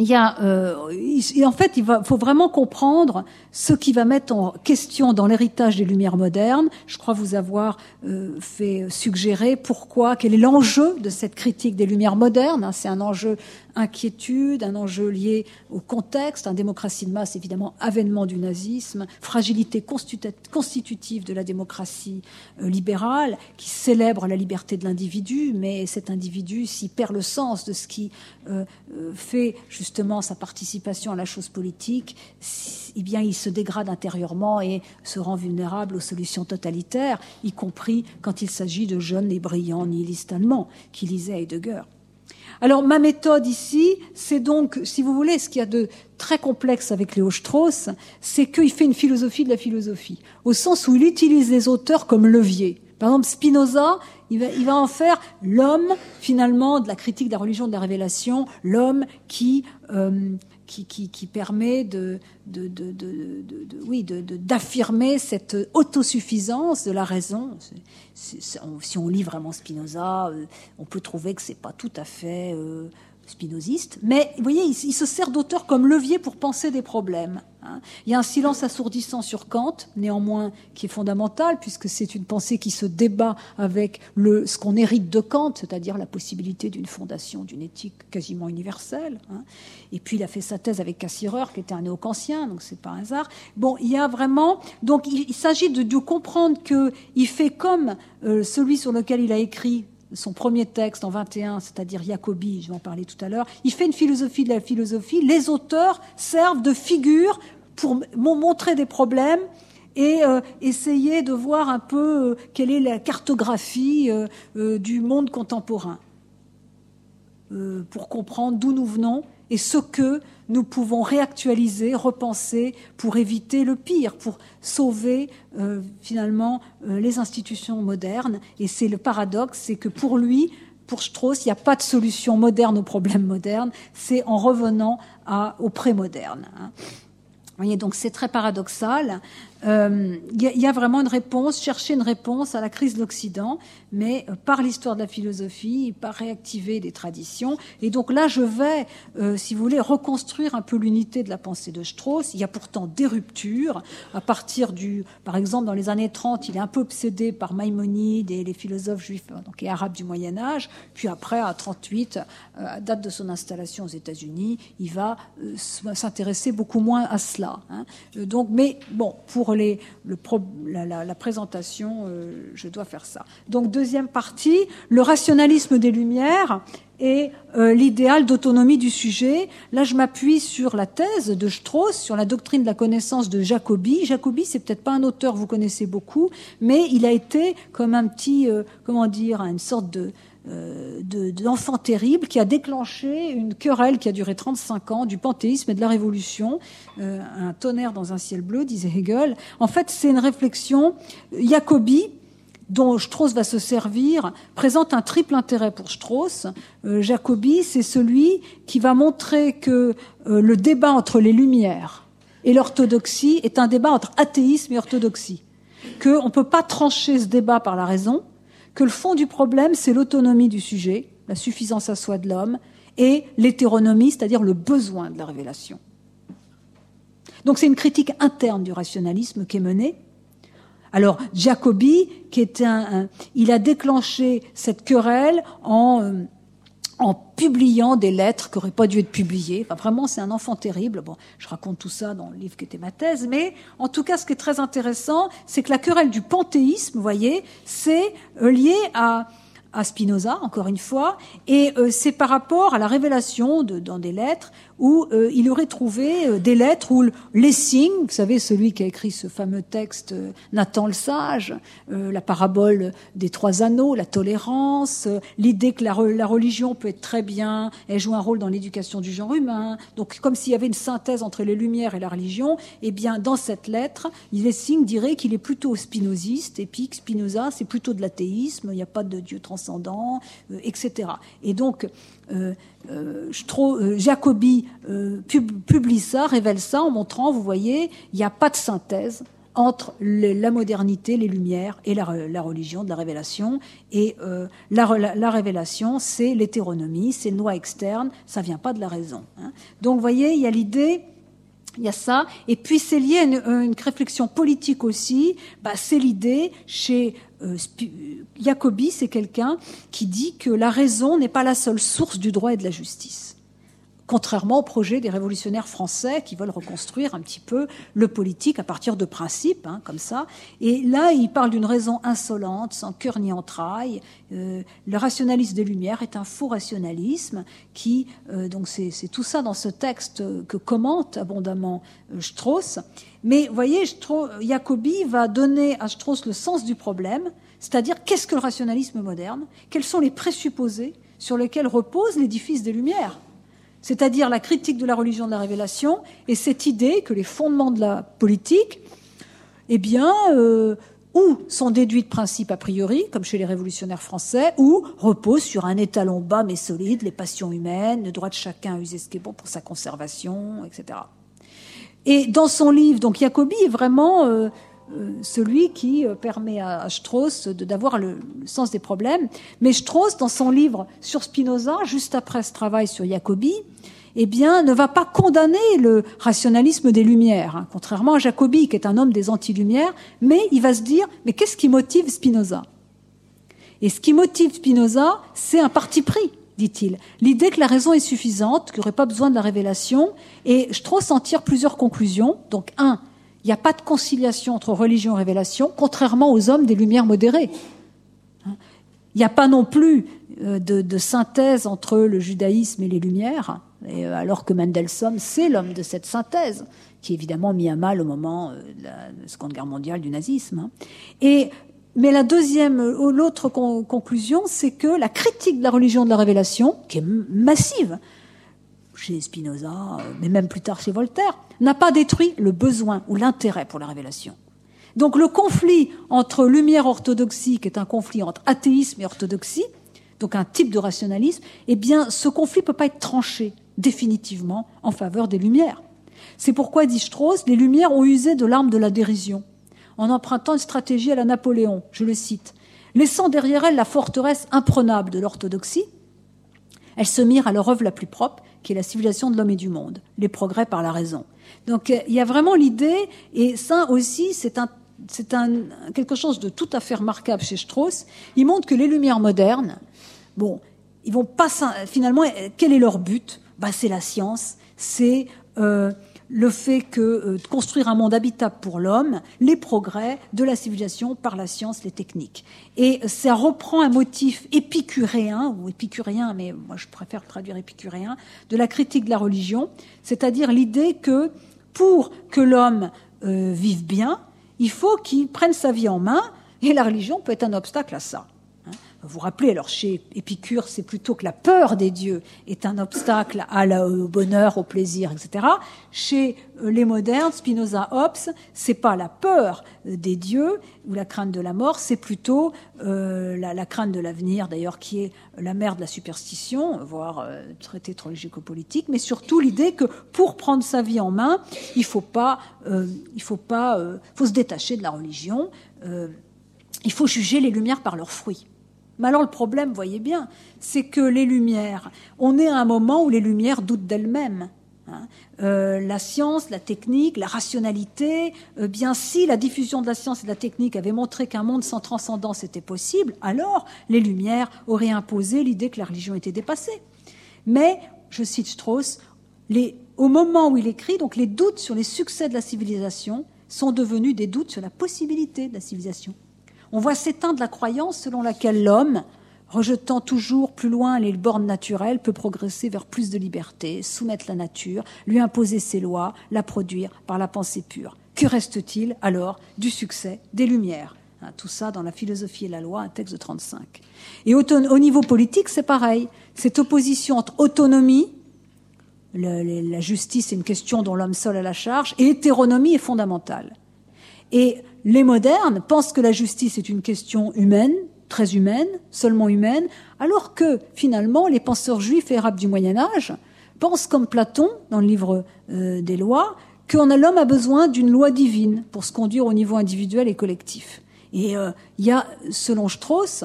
il y a, euh, en fait, il va, faut vraiment comprendre ce qui va mettre en question dans l'héritage des Lumières modernes. Je crois vous avoir euh, fait suggérer pourquoi, quel est l'enjeu de cette critique des Lumières modernes. Hein. C'est un enjeu inquiétude, un enjeu lié au contexte, un démocratie de masse, évidemment, avènement du nazisme, fragilité constitutive de la démocratie euh, libérale, qui célèbre la liberté de l'individu, mais cet individu, s'il perd le sens de ce qui euh, euh, fait justement sa participation à la chose politique, eh bien, il se dégrade intérieurement et se rend vulnérable aux solutions totalitaires, y compris quand il s'agit de jeunes et brillants nihilistes allemands qui lisaient Heidegger. Alors ma méthode ici, c'est donc, si vous voulez, ce qu'il y a de très complexe avec Léo Strauss, c'est qu'il fait une philosophie de la philosophie, au sens où il utilise les auteurs comme levier. Par exemple, Spinoza, il va, en faire l'homme, finalement, de la critique de la religion de la révélation, l'homme qui, euh, qui, qui, permet de, de, de, de oui, d'affirmer cette autosuffisance de la raison. si on lit vraiment Spinoza, euh, on peut trouver que c'est pas tout à fait euh, spinoziste, mais vous voyez, il, se sert d'auteur comme levier pour penser des problèmes. Hein. Il y a un silence assourdissant sur Kant, néanmoins, qui est fondamental, puisque c'est une pensée qui se débat avec le, ce qu'on hérite de Kant, c'est-à-dire la possibilité d'une fondation d'une éthique quasiment universelle. Hein. Et puis il a fait sa thèse avec Cassirer, qui était un néo-kantien, donc c'est pas un hasard. Bon, il y a vraiment, donc il, s'agit de, de, comprendre qu'il fait comme euh, celui sur lequel il a écrit son premier texte en 21, c'est-à-dire Jacobi, je vais en parler tout à l'heure, il fait une philosophie de la philosophie. Les auteurs servent de figure pour montrer des problèmes et euh, essayer de voir un peu euh, quelle est la cartographie euh, du monde contemporain pour comprendre d'où nous venons et ce que nous pouvons réactualiser, repenser pour éviter le pire, pour sauver euh, finalement euh, les institutions modernes. Et c'est le paradoxe, c'est que pour lui, pour Strauss, il n'y a pas de solution moderne aux problèmes modernes, c'est en revenant au pré-moderne. Hein. Vous voyez, donc c'est très paradoxal. Il euh, y, a vraiment une réponse, chercher une réponse à la crise de l'Occident, mais euh, par l'histoire de la philosophie, par réactiver des traditions. Et donc là, je vais, euh, si vous voulez, reconstruire un peu l'unité de la pensée de Strauss. Il y a pourtant des ruptures. À partir du, par exemple, dans les années 30, il est un peu obsédé par Maïmonide et les philosophes juifs donc, et arabes du Moyen Âge. Puis après, à 38, à date de son installation aux États-Unis, il va s'intéresser beaucoup moins à cela. Hein. Donc, mais bon, pour la, présentation, euh, je dois faire ça. Donc deuxième partie, le rationalisme des Lumières et euh, l'idéal d'autonomie du sujet. Là, je m'appuie sur la thèse de Strauss, sur la doctrine de la connaissance de Jacobi. Jacobi, c'est peut-être pas un auteur que vous connaissez beaucoup, mais il a été comme un petit, euh, comment dire, une sorte de euh, d'enfant terrible qui a déclenché une querelle qui a duré 35 ans du panthéisme et de la révolution. un tonnerre dans un ciel bleu, disait Hegel. En fait, c'est une réflexion. Jacobi, dont Strauss va se servir présente un triple intérêt pour Strauss. Euh, Jacobi, c'est celui qui va montrer que euh, le débat entre les Lumières et l'orthodoxie est un débat entre athéisme et orthodoxie, qu'on ne peut pas trancher ce débat par la raison, que le fond du problème, c'est l'autonomie du sujet, la suffisance à soi de l'homme, et l'hétéronomie, c'est-à-dire le besoin de la révélation. Donc c'est une critique interne du rationalisme qui est menée, alors Jacobi, qui est un, il a déclenché cette querelle en euh, en publiant des lettres qui n'auraient pas dû être publiées. Vraiment, c'est un enfant terrible. Bon, je raconte tout ça dans le livre qui était ma thèse, mais en tout cas, ce qui est très intéressant, c'est que la querelle du panthéisme, vous voyez, c'est euh, lié à Spinoza, encore une fois, et euh, c'est par rapport à la révélation dans des lettres où euh, il aurait trouvé euh, des lettres où Lessing, vous savez, celui qui a écrit ce fameux texte Nathan le Sage, la parabole des trois anneaux, la tolérance, l'idée que la, religion peut être très bien, elle joue un rôle dans l'éducation du genre humain, donc comme s'il y avait une synthèse entre les Lumières et la religion, eh bien dans cette lettre, Lessing dirait qu'il est plutôt spinoziste, et puis que Spinoza, c'est plutôt de l'athéisme, il n'y a pas de Dieu trans transcendant, euh, etc. Et donc, euh, euh, Jacobi publie ça, révèle ça en montrant, vous voyez, il n'y a pas de synthèse entre la modernité, les Lumières et la, religion de la révélation. Et la, révélation, c'est l'hétéronomie, c'est loi externe, ça vient pas de la raison. Hein. Donc, vous voyez, il y a l'idée il y a ça. Et puis c'est lié à une, réflexion politique aussi. Bah, c'est l'idée chez euh, Jacobi, c'est quelqu'un qui dit que la raison n'est pas la seule source du droit et de la justice contrairement au projet des révolutionnaires français qui veulent reconstruire un petit peu le politique à partir de principes, hein, comme ça. Et là, il parle d'une raison insolente, sans cœur ni entrailles. Euh, le rationalisme des Lumières est un faux rationalisme qui, euh, donc c'est tout ça dans ce texte que commente abondamment euh, Strauss. Mais voyez, Jacobi va donner à Strauss le sens du problème, c'est-à-dire qu'est-ce que le rationalisme moderne, quels sont les présupposés sur lesquels repose l'édifice des Lumières? C'est-à-dire la critique de la religion de la révélation et cette idée que les fondements de la politique, eh bien, euh, ou sont déduits de principes a priori, comme chez les révolutionnaires français, ou reposent sur un étalon bas mais solide, les passions humaines, le droit de chacun à user ce qui est bon pour sa conservation, etc. Et dans son livre, donc Jacobi est vraiment euh, celui qui euh, permet à Strauss d'avoir le, sens des problèmes. Mais Strauss, dans son livre sur Spinoza, juste après ce travail sur Jacobi, eh bien, ne va pas condamner le rationalisme des Lumières, hein, contrairement à Jacobi, qui est un homme des anti-lumières, mais il va se dire, mais qu'est-ce qui motive Spinoza? Et ce qui motive Spinoza, c'est un parti pris, dit-il. L'idée que la raison est suffisante, qu'il n'y aurait pas besoin de la révélation, et Strauss en tire plusieurs conclusions. Donc, un, il n'y a pas de conciliation entre religion et révélation, contrairement aux hommes des Lumières modérées. Il n'y a pas non plus euh, de, synthèse entre le judaïsme et les Lumières, euh, alors que Mendelssohn, c'est l'homme de cette synthèse, qui est évidemment mis à mal au moment euh, de la Seconde Guerre mondiale du nazisme. Hein. Et, mais la deuxième, l'autre conclusion, c'est que la critique de la religion de la révélation, qui est massive, chez Spinoza, mais même plus tard chez Voltaire, n'a pas détruit le besoin ou l'intérêt pour la révélation. Donc le conflit entre lumière orthodoxie, qui est un conflit entre athéisme et orthodoxie, donc un type de rationalisme, eh bien ce conflit ne peut pas être tranché définitivement en faveur des lumières. C'est pourquoi, dit Strauss, les lumières ont usé de l'arme de la dérision, en empruntant une stratégie à la Napoléon, je le cite, laissant derrière elle la forteresse imprenable de l'orthodoxie, elles se mirent à leur œuvre la plus propre, qui est la civilisation de l'homme et du monde, les progrès par la raison. Donc euh, il y a vraiment l'idée, et ça aussi c'est un c'est quelque chose de tout à fait remarquable chez Strauss. Il montre que les Lumières modernes, bon, ils vont pas finalement. Quel est leur but? Bah, c'est la science, c'est euh, le fait que euh, construire un monde habitable pour l'homme, les progrès de la civilisation par la science, les techniques. Et ça reprend un motif épicuréen, ou épicurien, mais moi je préfère traduire épicuréen, de la critique de la religion, c'est-à-dire l'idée que pour que l'homme euh, vive bien, il faut qu'il prenne sa vie en main, et la religion peut être un obstacle à ça. Vous vous rappelez, alors chez Épicure, c'est plutôt que la peur des dieux est un obstacle au bonheur, au plaisir, etc. Chez euh, les modernes, Spinoza, Hobbes, c'est pas la peur euh, des dieux ou la crainte de la mort, c'est plutôt euh, la, la, crainte de l'avenir, d'ailleurs, qui est la mère de la superstition, voire euh, traité politique mais surtout l'idée que pour prendre sa vie en main, il faut pas, euh, il faut pas, euh, faut se détacher de la religion. il faut juger les lumières par leurs fruits. Mais alors le problème, voyez bien, c'est que les lumières, on est à un moment où les lumières doutent d'elles-mêmes. Hein. Euh, la science, la technique, la rationalité, euh, bien si la diffusion de la science et de la technique avait montré qu'un monde sans transcendance était possible, alors les Lumières auraient imposé l'idée que la religion était dépassée. Mais, je cite Strauss, au moment où il écrit, les doutes sur les succès de la civilisation sont devenus des doutes sur la possibilité de la civilisation. On voit s'éteindre la croyance selon laquelle l'homme, rejetant toujours plus loin les bornes naturelles, peut progresser vers plus de liberté, soumettre la nature, lui imposer ses lois, la produire par la pensée pure. Que reste-t-il alors du succès des Lumières? Hein, Tout ça dans la philosophie et la loi, un texte de 35. Et au, au niveau politique, c'est pareil. Cette opposition entre autonomie, la justice est une question dont l'homme seul a la charge, et hétéronomie est fondamentale. Et les modernes pensent que la justice est une question humaine, très humaine, seulement humaine, alors que finalement les penseurs juifs et arabes du Moyen Âge pensent comme Platon dans le livre euh, des lois que l'homme a besoin d'une loi divine pour se conduire au niveau individuel et collectif. Et euh, il y a, selon Strauss,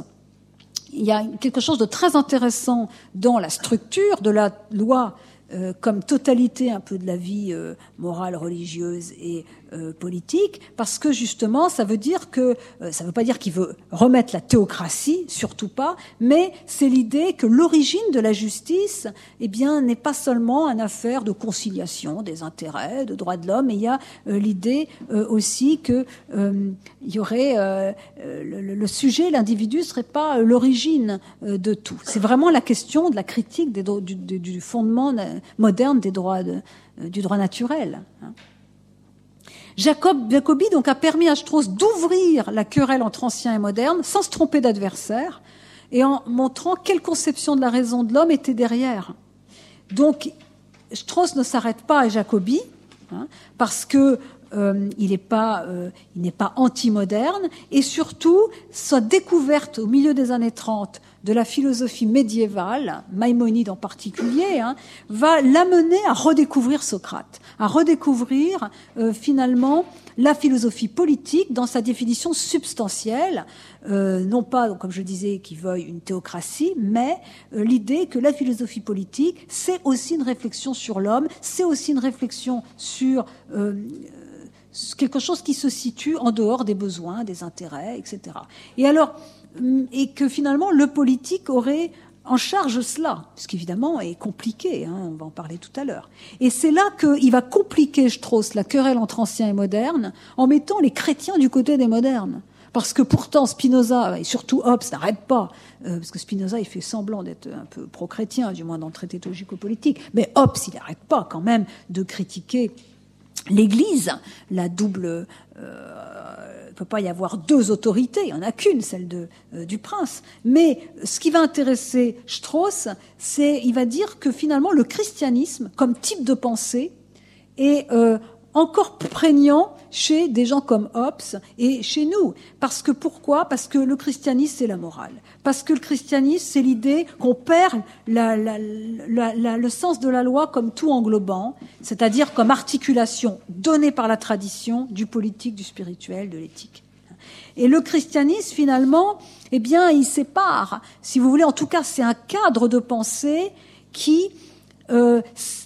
il y a quelque chose de très intéressant dans la structure de la loi euh, comme totalité un peu de la vie morale, religieuse et euh, politique, parce que justement, ça veut dire que ça ne veut pas dire qu'il veut remettre la théocratie, surtout pas, mais c'est l'idée que l'origine de la justice, eh bien, n'est pas seulement une affaire de conciliation des intérêts, de droits de l'homme, mais il y a l'idée aussi que il y aurait le, le, sujet, l'individu, serait pas l'origine de tout. C'est vraiment la question de la critique des, du, du fondement moderne des droits de, euh, du droit naturel. Hein. Jacob, Jacobi donc a permis à Strauss d'ouvrir la querelle entre ancien et moderne sans se tromper d'adversaire et en montrant quelle conception de la raison de l'homme était derrière. Donc Strauss ne s'arrête pas à Jacobi hein, parce que euh, il n'est pas, euh, pas anti-moderne et surtout sa découverte au milieu des années 30 de la philosophie médiévale, Maïmonide en particulier, hein, va l'amener à redécouvrir Socrate, à redécouvrir euh, finalement la philosophie politique dans sa définition substantielle, euh, non pas, comme je disais, qu'il veuille une théocratie, mais euh, l'idée que la philosophie politique, c'est aussi une réflexion sur l'homme, c'est aussi une réflexion sur euh, quelque chose qui se situe en dehors des besoins, des intérêts, etc. Et alors, et que finalement le politique aurait en charge cela, ce qui évidemment est compliqué, hein, on va en parler tout à l'heure. Et c'est là qu'il va compliquer Strauss la querelle entre anciens et modernes en mettant les chrétiens du côté des modernes. Parce que pourtant Spinoza, et surtout Hobbes, n'arrête pas, euh, parce que Spinoza il fait semblant d'être un peu pro-chrétien, du moins dans le traité théologico-politique, mais Hobbes il n'arrête pas quand même de critiquer l'Église, la double... Euh, ne peut pas y avoir deux autorités, il n'y en a qu'une, celle de, euh, du prince. Mais ce qui va intéresser Strauss, c'est, il va dire que finalement le christianisme, comme type de pensée, est euh, encore prégnant chez des gens comme Hobbes et chez nous. Parce que pourquoi? Parce que le christianisme, c'est la morale. Parce que le christianisme, c'est l'idée qu'on perd le sens de la loi comme tout englobant, c'est-à-dire comme articulation donnée par la tradition du politique, du spirituel, de l'éthique. Et le christianisme, finalement, eh bien, il sépare, si vous voulez, en tout cas, c'est un cadre de pensée qui euh,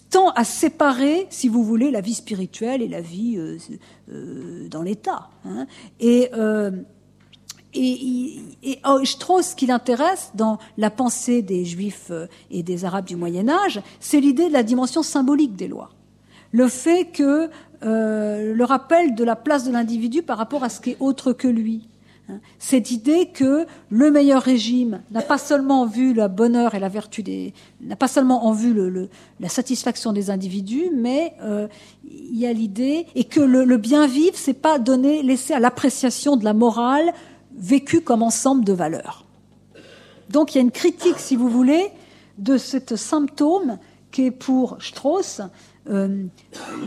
tend à séparer, si vous voulez, la vie spirituelle et la vie euh, euh, dans l'État. Hein. Et, euh, et, et oh, Strauss, ce qui l'intéresse dans la pensée des Juifs euh, et des Arabes du Moyen Âge, c'est l'idée de la dimension symbolique des lois. le fait que euh, le rappel de la place de l'individu par rapport à ce qui est autre que lui. Hein. Cette idée que le meilleur régime n'a pas seulement vu le bonheur et la vertu n'a pas seulement en vue la satisfaction des individus, mais euh, il y a l'idée et que le, bien vivre, c'est pas donner, laisser à l'appréciation de la morale vécue comme ensemble de valeurs. Donc il y a une critique, si vous voulez, de ce symptôme qui est pour Strauss euh,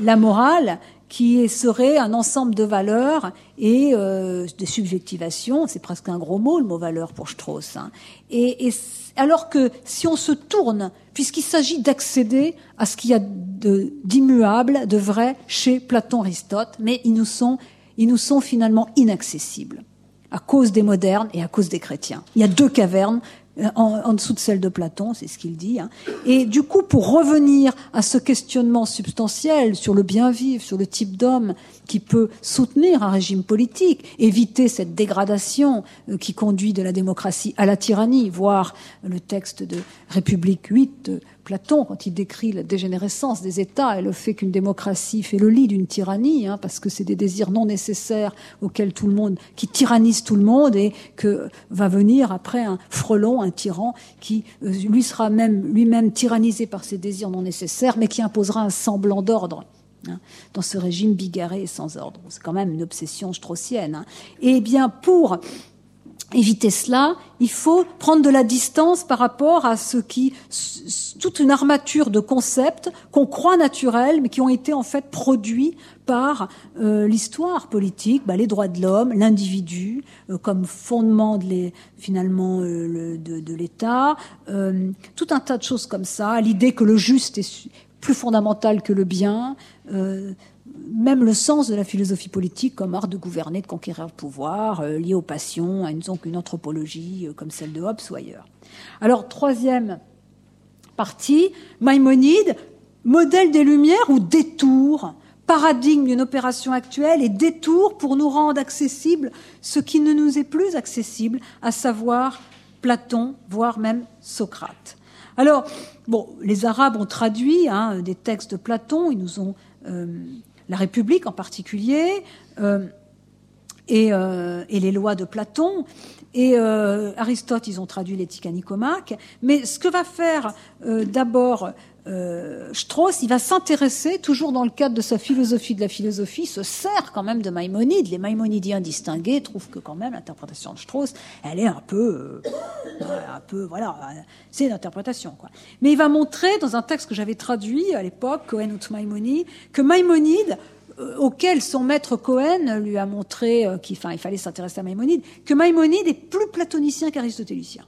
la morale qui serait un ensemble de valeurs et euh, de subjectivations. C'est presque un gros mot, le mot valeur pour Strauss. Hein. Et, et, alors que si on se tourne, puisqu'il s'agit d'accéder à ce qu'il y a d'immuable, de, de, vrai chez Platon, Aristote, mais ils nous sont, ils nous sont finalement inaccessibles à cause des modernes et à cause des chrétiens. Il y a deux cavernes euh, en, dessous de celle de Platon, c'est ce qu'il dit. Hein. Et du coup, pour revenir à ce questionnement substantiel sur le bien vivre, sur le type d'homme qui peut soutenir un régime politique, éviter cette dégradation euh, qui conduit de la démocratie à la tyrannie, voire le texte de République 8 de Platon, quand il décrit la dégénérescence des États et le fait qu'une démocratie fait le lit d'une tyrannie, hein, parce que c'est des désirs non nécessaires auxquels tout le monde, qui tyrannisent tout le monde et que va venir après un frelon, un tyran, qui euh, lui sera même lui-même tyrannisé par ses désirs non nécessaires, mais qui imposera un semblant d'ordre. Hein, dans ce régime bigarré et sans ordre. C'est quand même une obsession straussienne. Hein. Et bien, pour éviter cela, il faut prendre de la distance par rapport à ce qui, toute une armature de concepts qu'on croit naturels, mais qui ont été en fait produits par euh, l'histoire politique, bah, les droits de l'homme, l'individu euh, comme fondement de les, finalement euh, de, de l'État, euh, tout un tas de choses comme ça, l'idée que le juste est plus fondamental que le bien. Euh, même le sens de la philosophie politique comme art de gouverner, de conquérir le pouvoir, euh, lié aux passions, à une, donc une anthropologie euh, comme celle de Hobbes ou ailleurs. Alors, troisième partie, Maïmonide, modèle des Lumières ou détour, paradigme d'une opération actuelle et détour pour nous rendre accessible ce qui ne nous est plus accessible, à savoir Platon, voire même Socrate. Alors, bon, les Arabes ont traduit hein, des textes de Platon, ils nous ont euh, la République en particulier, euh, et, euh, et, les lois de Platon. Et euh, Aristote, ils ont traduit l'éthique à Nicomaque. Mais ce que va faire d'abord euh, Strauss, il va s'intéresser, toujours dans le cadre de sa philosophie de la philosophie, se sert quand même de Maïmonide. Les Maïmonidiens distingués trouvent que quand même l'interprétation de Strauss, elle est un peu, euh, un peu, voilà, c'est une interprétation. Quoi. Mais il va montrer dans un texte que j'avais traduit à l'époque, Cohen ou Maïmonide, que Maïmonide euh, auquel son maître Cohen lui a montré qu'il il fallait s'intéresser à Maïmonide, que Maïmonide est plus platonicien qu'aristotélicien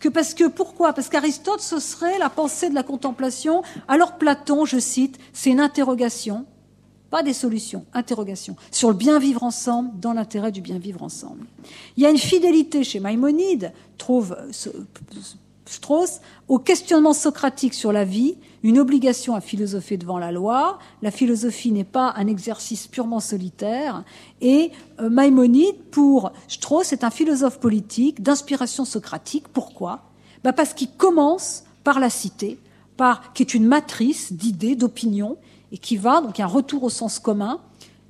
que parce que pourquoi? Parce qu'Aristote ce serait la pensée de la contemplation, alors Platon, je cite, c'est une interrogation, pas des solutions, interrogation sur le bien vivre ensemble dans l'intérêt du bien vivre ensemble. Il y a une fidélité chez Maïmonide, trouve Strauss, au questionnement socratique sur la vie, une obligation à philosopher devant la loi. La philosophie n'est pas un exercice purement solitaire. Et euh, Maïmonide, pour Strauss, est un philosophe politique d'inspiration socratique. Pourquoi? Bah Parce qu'il commence par la cité, par, qui est une matrice d'idées, d'opinions, et qui va, donc un retour au sens commun,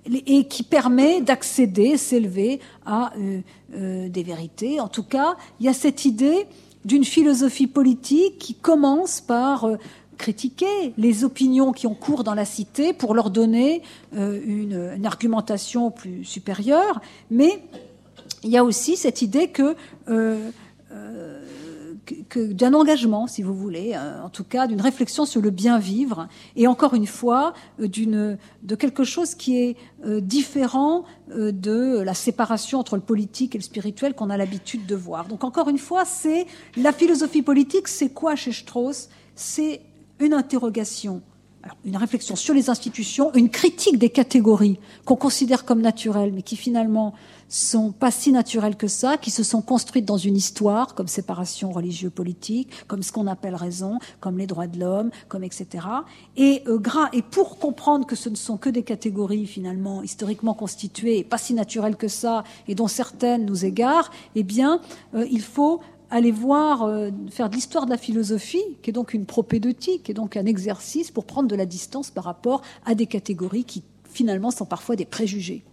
et qui permet d'accéder, s'élever à euh, euh, des vérités. En tout cas, il y a cette idée d'une philosophie politique qui commence par euh, critiquer les opinions qui ont cours dans la cité pour leur donner euh, une, argumentation plus supérieure, mais il y a aussi cette idée que euh, d'un engagement, si vous voulez, euh, en tout cas d'une réflexion sur le bien vivre, et encore une fois euh, d'une de quelque chose qui est euh, différent de la séparation entre le politique et le spirituel qu'on a l'habitude de voir. Donc encore une fois, c'est la philosophie politique, c'est quoi chez Strauss? C'est une interrogation une réflexion sur les institutions, une critique des catégories qu'on considère comme naturelles, mais qui finalement sont pas si naturelles que ça, qui se sont construites dans une histoire, comme séparation religieux-politique, comme ce qu'on appelle raison, comme les droits de l'homme, comme etc. Et, euh, et pour comprendre que ce ne sont que des catégories finalement historiquement constituées, pas si naturelles que ça, et dont certaines nous égarent, eh bien, euh, il faut aller voir, euh, faire de l'histoire de la philosophie, qui est donc une propédeutique, qui est donc un exercice pour prendre de la distance par rapport à des catégories qui finalement sont parfois des préjugés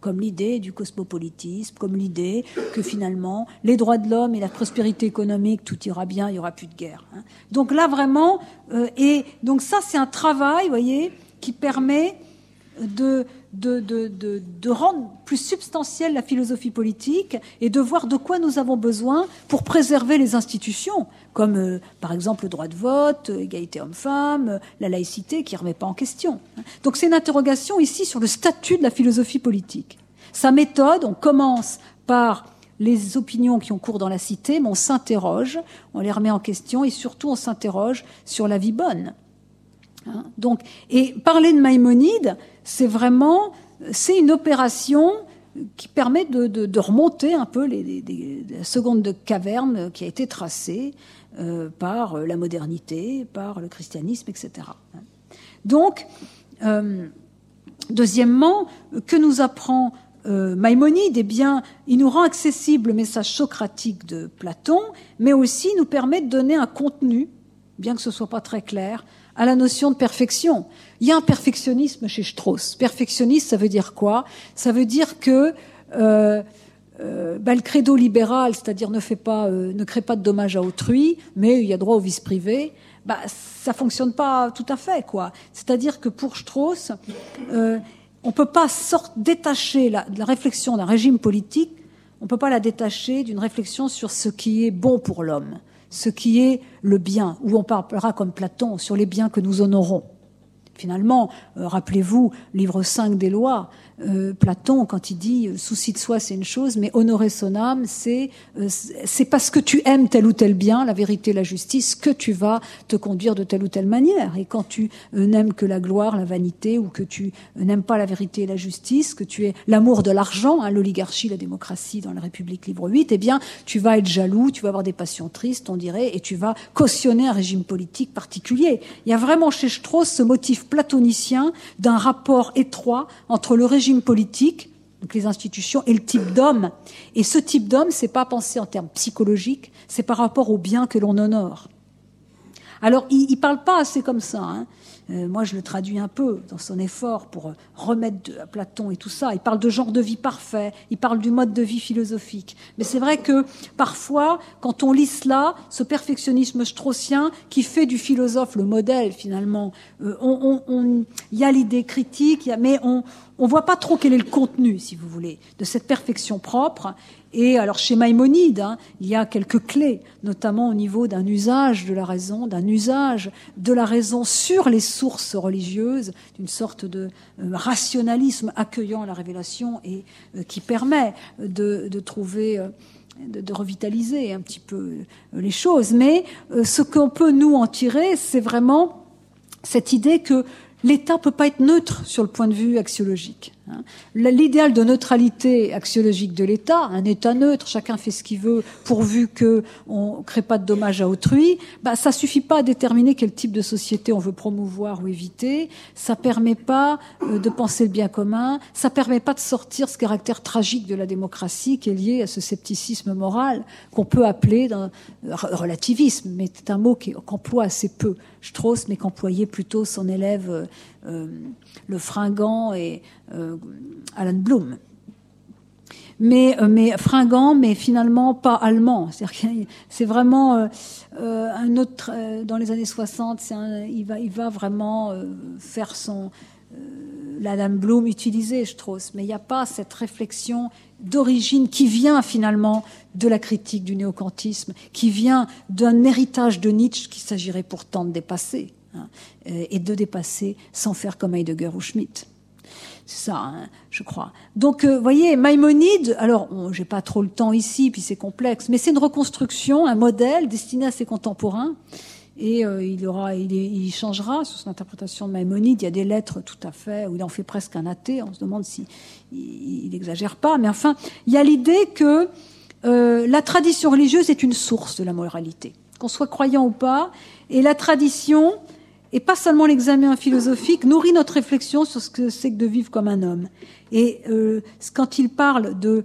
comme l'idée du cosmopolitisme, comme l'idée que finalement les droits de l'homme et la prospérité économique, tout ira bien, il y aura plus de guerre. Hein. Donc là vraiment, euh, et donc ça c'est un travail, voyez, qui permet de de, de, de, rendre plus substantielle la philosophie politique et de voir de quoi nous avons besoin pour préserver les institutions, comme euh, par exemple le droit de vote, euh, égalité homme-femme, euh, la laïcité qui ne remet pas en question. Donc c'est une interrogation ici sur le statut de la philosophie politique. Sa méthode, on commence par les opinions qui ont cours dans la cité, mais on s'interroge, on les remet en question et surtout on s'interroge sur la vie bonne. Hein. Donc, et parler de Maïmonide, c'est vraiment, une opération qui permet de, remonter un peu les, la seconde de caverne qui a été tracée euh, par la modernité, par le christianisme, etc. Donc, euh, deuxièmement, que nous apprend euh, Maïmonide? Eh bien, il nous rend accessible le message socratique de Platon, mais aussi nous permet de donner un contenu, bien que ce soit pas très clair, à la notion de perfection. Il y a un perfectionnisme chez Strauss. Perfectionniste, ça veut dire quoi? Ça veut dire que euh, euh, bah, le credo libéral, c'est-à-dire ne euh, ne crée pas de dommages à autrui, mais il y a droit au vice privé. Bah, ça fonctionne pas tout à fait, quoi. C'est-à-dire que pour Strauss, euh, on peut pas sorte, détacher la, la réflexion d'un régime politique, on peut pas la détacher d'une réflexion sur ce qui est bon pour l'homme ce qui est le bien, où on parlera comme Platon sur les biens que nous honorons. Finalement, euh, rappelez-vous, livre 5 des lois, euh, Platon, quand il dit euh, souci de soi, c'est une chose, mais honorer son âme, c'est c'est parce que tu aimes tel ou tel bien, la vérité, la justice, que tu vas te conduire de telle ou telle manière. Et quand tu n'aimes que la gloire, la vanité, ou que tu n'aimes pas la vérité et la justice, que tu es l'amour de l'argent, hein, l'oligarchie, la démocratie dans la République livre 8, eh bien, tu vas être jaloux, tu vas avoir des passions tristes, on dirait, et tu vas cautionner un régime politique particulier. Il y a vraiment chez Strauss ce motif platonicien d'un rapport étroit entre le régime politique, donc les institutions, et le type d'homme. Et ce type d'homme, c'est pas pensé en termes psychologiques, c'est par rapport au bien que l'on honore. Alors, il, il parle pas assez comme ça. Hein. Euh, moi, je le traduis un peu dans son effort pour remettre à Platon et tout ça. Il parle de genre de vie parfait, il parle du mode de vie philosophique. Mais c'est vrai que parfois, quand on lit cela, ce perfectionnisme straussien qui fait du philosophe le modèle finalement, euh, il y a l'idée critique, mais on ne voit pas trop quel est le contenu, si vous voulez, de cette perfection propre. Et alors chez Maïmonide, hein, il y a quelques clés, notamment au niveau d'un usage de la raison, d'un usage de la raison sur les sources religieuses, d'une sorte de euh, rationalisme accueillant la révélation et euh, qui permet de, trouver euh, de, revitaliser un petit peu les choses. Mais ce qu'on peut nous en tirer, c'est vraiment cette idée que l'État peut pas être neutre sur le point de vue axiologique. Hein. L'idéal de neutralité axiologique de l'État, un État neutre, chacun fait ce qu'il veut, pourvu qu'on ne crée pas de dommages à autrui, bah, ça suffit pas à déterminer quel type de société on veut promouvoir ou éviter. Ça permet pas euh, de penser le bien commun. Ça permet pas de sortir ce caractère tragique de la démocratie qui est lié à ce scepticisme moral qu'on peut appeler d'un relativisme, mais c'est un mot qu'emploie assez peu Strauss, mais qu'employait plutôt son élève euh, euh, le fringant et euh, Alan Bloom. Mais, mais fringant, mais finalement pas allemand. C'est vraiment un autre. dans les années 60, il va, vraiment faire son l'Adam Bloom utilisé Strauss, mais il n'y a pas cette réflexion d'origine qui vient finalement de la critique du néocantisme, qui vient d'un héritage de Nietzsche qu'il s'agirait pourtant de dépasser, hein, et de dépasser sans faire comme Heidegger ou Schmitt. C'est ça, hein, je crois. Donc, vous euh, voyez, Maïmonide, alors, j'ai pas trop le temps ici, puis c'est complexe, mais c'est une reconstruction, un modèle destiné à ses contemporains et euh, il, aura, il, changera sur son interprétation de Maïmonide. Il y a des lettres tout à fait où il en fait presque un athée. On se demande si il n'exagère pas, mais enfin, il y a l'idée que euh, la tradition religieuse est une source de la moralité, qu'on soit croyant ou pas, et la tradition et pas seulement l'examen philosophique nourrit notre réflexion sur ce que c'est que de vivre comme un homme. Et euh, quand il parle de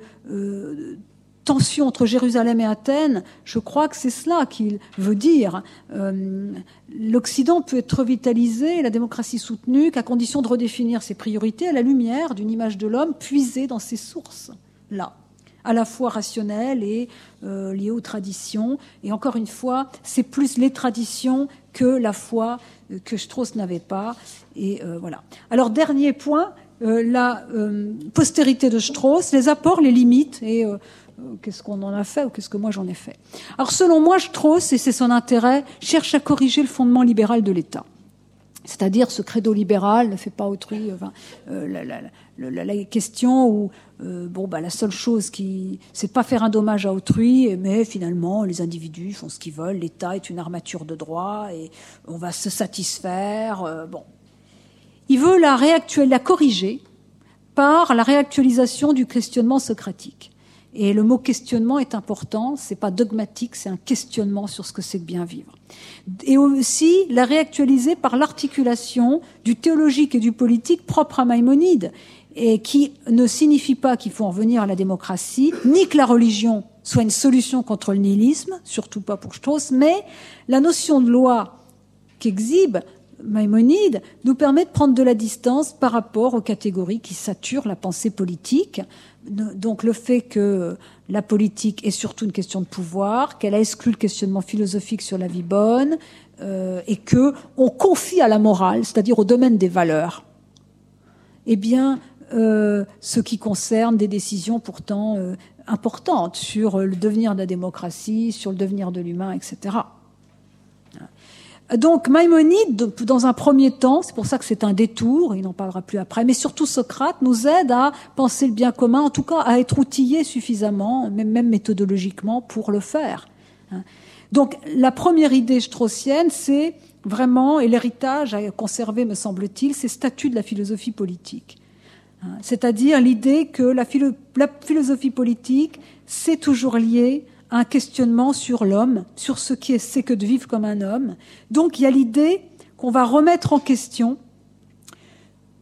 tension entre Jérusalem et Athènes, je crois que c'est cela qu'il veut dire. Euh, L'Occident peut être revitalisé, la démocratie soutenue, qu'à condition de redéfinir ses priorités à la lumière d'une image de l'homme puisée dans ses sources, là, à la fois rationnelle et euh, liée aux traditions. Et encore une fois, c'est plus les traditions que la foi euh, que Strauss n'avait pas. Et euh, voilà. Alors dernier point, euh, la euh, postérité de Strauss, les apports, les limites et qu'est-ce qu'on en a fait ou qu'est-ce que moi j'en ai fait. Alors selon moi, Strauss, et c'est son intérêt, cherche à corriger le fondement libéral de l'État. C'est-à-dire ce credo libéral ne fait pas autrui. La, la, question où euh, bon bah la seule chose qui c'est pas faire un dommage à autrui, mais finalement les individus font ce qu'ils veulent. L'État est une armature de droit et on va se satisfaire. Euh, bon, il veut la, réactualiser, la corriger par la réactualisation du questionnement socratique. Et le mot questionnement est important, c'est pas dogmatique, c'est un questionnement sur ce que c'est que bien vivre. Et aussi la réactualiser par l'articulation du théologique et du politique propre à Maïmonide, et qui ne signifie pas qu'il faut en revenir à la démocratie, ni que la religion soit une solution contre le nihilisme, surtout pas pour Strauss, mais la notion de loi qu'exhibe Maïmonide nous permet de prendre de la distance par rapport aux catégories qui saturent la pensée politique. Donc le fait que la politique est surtout une question de pouvoir, qu'elle a exclu le questionnement philosophique sur la vie bonne, euh, et que on confie à la morale, c'est-à-dire au domaine des valeurs, eh bien, euh, ce qui concerne des décisions pourtant euh, importantes sur le devenir de la démocratie, sur le devenir de l'humain, etc. Donc Maïmonide, dans un premier temps, c'est pour ça que c'est un détour, il n'en parlera plus après, mais surtout Socrate nous aide à penser le bien commun, en tout cas à être outillé suffisamment, même, méthodologiquement, pour le faire. Donc la première idée straussienne, c'est vraiment, et l'héritage à conserver, me semble-t-il, ces statuts de la philosophie politique. C'est-à-dire l'idée que la, philo la philosophie politique, c'est toujours lié un questionnement sur l'homme, sur ce qui c'est que de vivre comme un homme. Donc il y a l'idée qu'on va remettre en question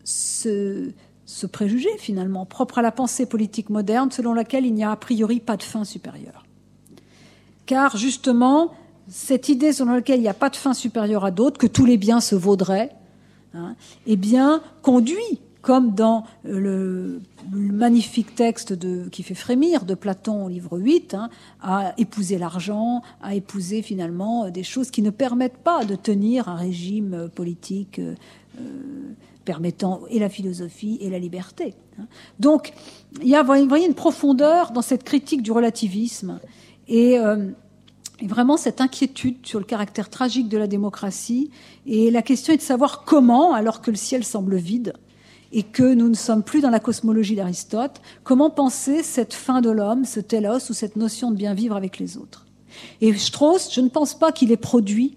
ce, ce, préjugé finalement propre à la pensée politique moderne selon laquelle il n'y a a priori pas de fin supérieure. Car justement, cette idée selon laquelle il n'y a pas de fin supérieure à d'autres, que tous les biens se vaudraient, hein, eh bien, conduit comme dans le, le magnifique texte de, qui fait frémir de Platon au livre 8, hein, à épouser l'argent, à épouser finalement des choses qui ne permettent pas de tenir un régime politique euh, permettant et la philosophie et la liberté. Hein. Donc, il y a vous voyez, une profondeur dans cette critique du relativisme et, euh, et vraiment cette inquiétude sur le caractère tragique de la démocratie. Et la question est de savoir comment, alors que le ciel semble vide, et que nous ne sommes plus dans la cosmologie d'Aristote, comment penser cette fin de l'homme, ce télos ou cette notion de bien vivre avec les autres? Et Strauss, je ne pense pas qu'il ait produit,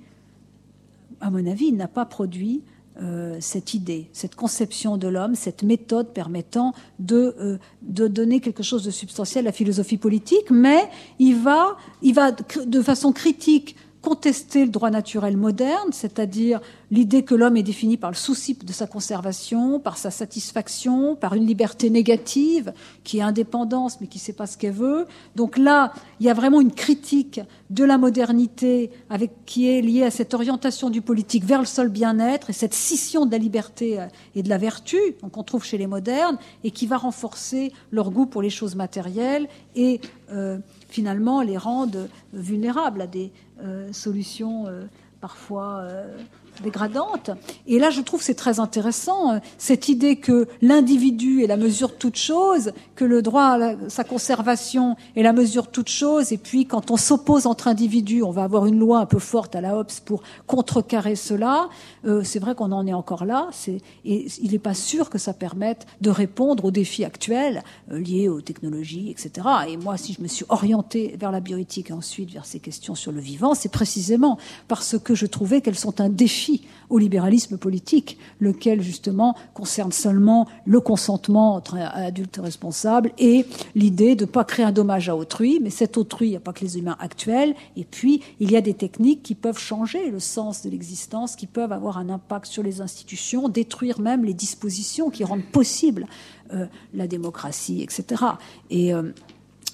à mon avis, il n'a pas produit euh, cette idée, cette conception de l'homme, cette méthode permettant de, euh, de donner quelque chose de substantiel à la philosophie politique, mais il va, il va de façon critique contester le droit naturel moderne, c'est-à-dire l'idée que l'homme est défini par le souci de sa conservation, par sa satisfaction, par une liberté négative qui est indépendance mais qui ne sait pas ce qu'elle veut. Donc là, il y a vraiment une critique de la modernité avec, qui est liée à cette orientation du politique vers le seul bien-être et cette scission de la liberté et de la vertu qu'on trouve chez les modernes et qui va renforcer leur goût pour les choses matérielles et euh, finalement les rendent vulnérables à des euh, solutions euh, parfois euh, dégradante. Et là, je trouve c'est très intéressant euh, cette idée que l'individu est la mesure de toute chose, que le droit à sa conservation est la mesure de toute chose. Et puis, quand on s'oppose entre individus, on va avoir une loi un peu forte à la Hobbes pour contrecarrer cela. Euh, c'est vrai qu'on en est encore là. C'est, et il n'est pas sûr que ça permette de répondre aux défis actuels euh, liés aux technologies, etc. Et moi, si je me suis orientée vers la bioéthique et ensuite vers ces questions sur le vivant, c'est précisément parce que je trouvais qu'elles sont un défi au libéralisme politique, lequel justement concerne seulement le consentement entre adultes responsables et l'idée de ne pas créer un dommage à autrui, mais cet autrui, il n'y a pas que les humains actuels, et puis il y a des techniques qui peuvent changer le sens de l'existence, qui peuvent avoir un impact sur les institutions, détruire même les dispositions qui rendent possible euh, la démocratie, etc. Et, euh,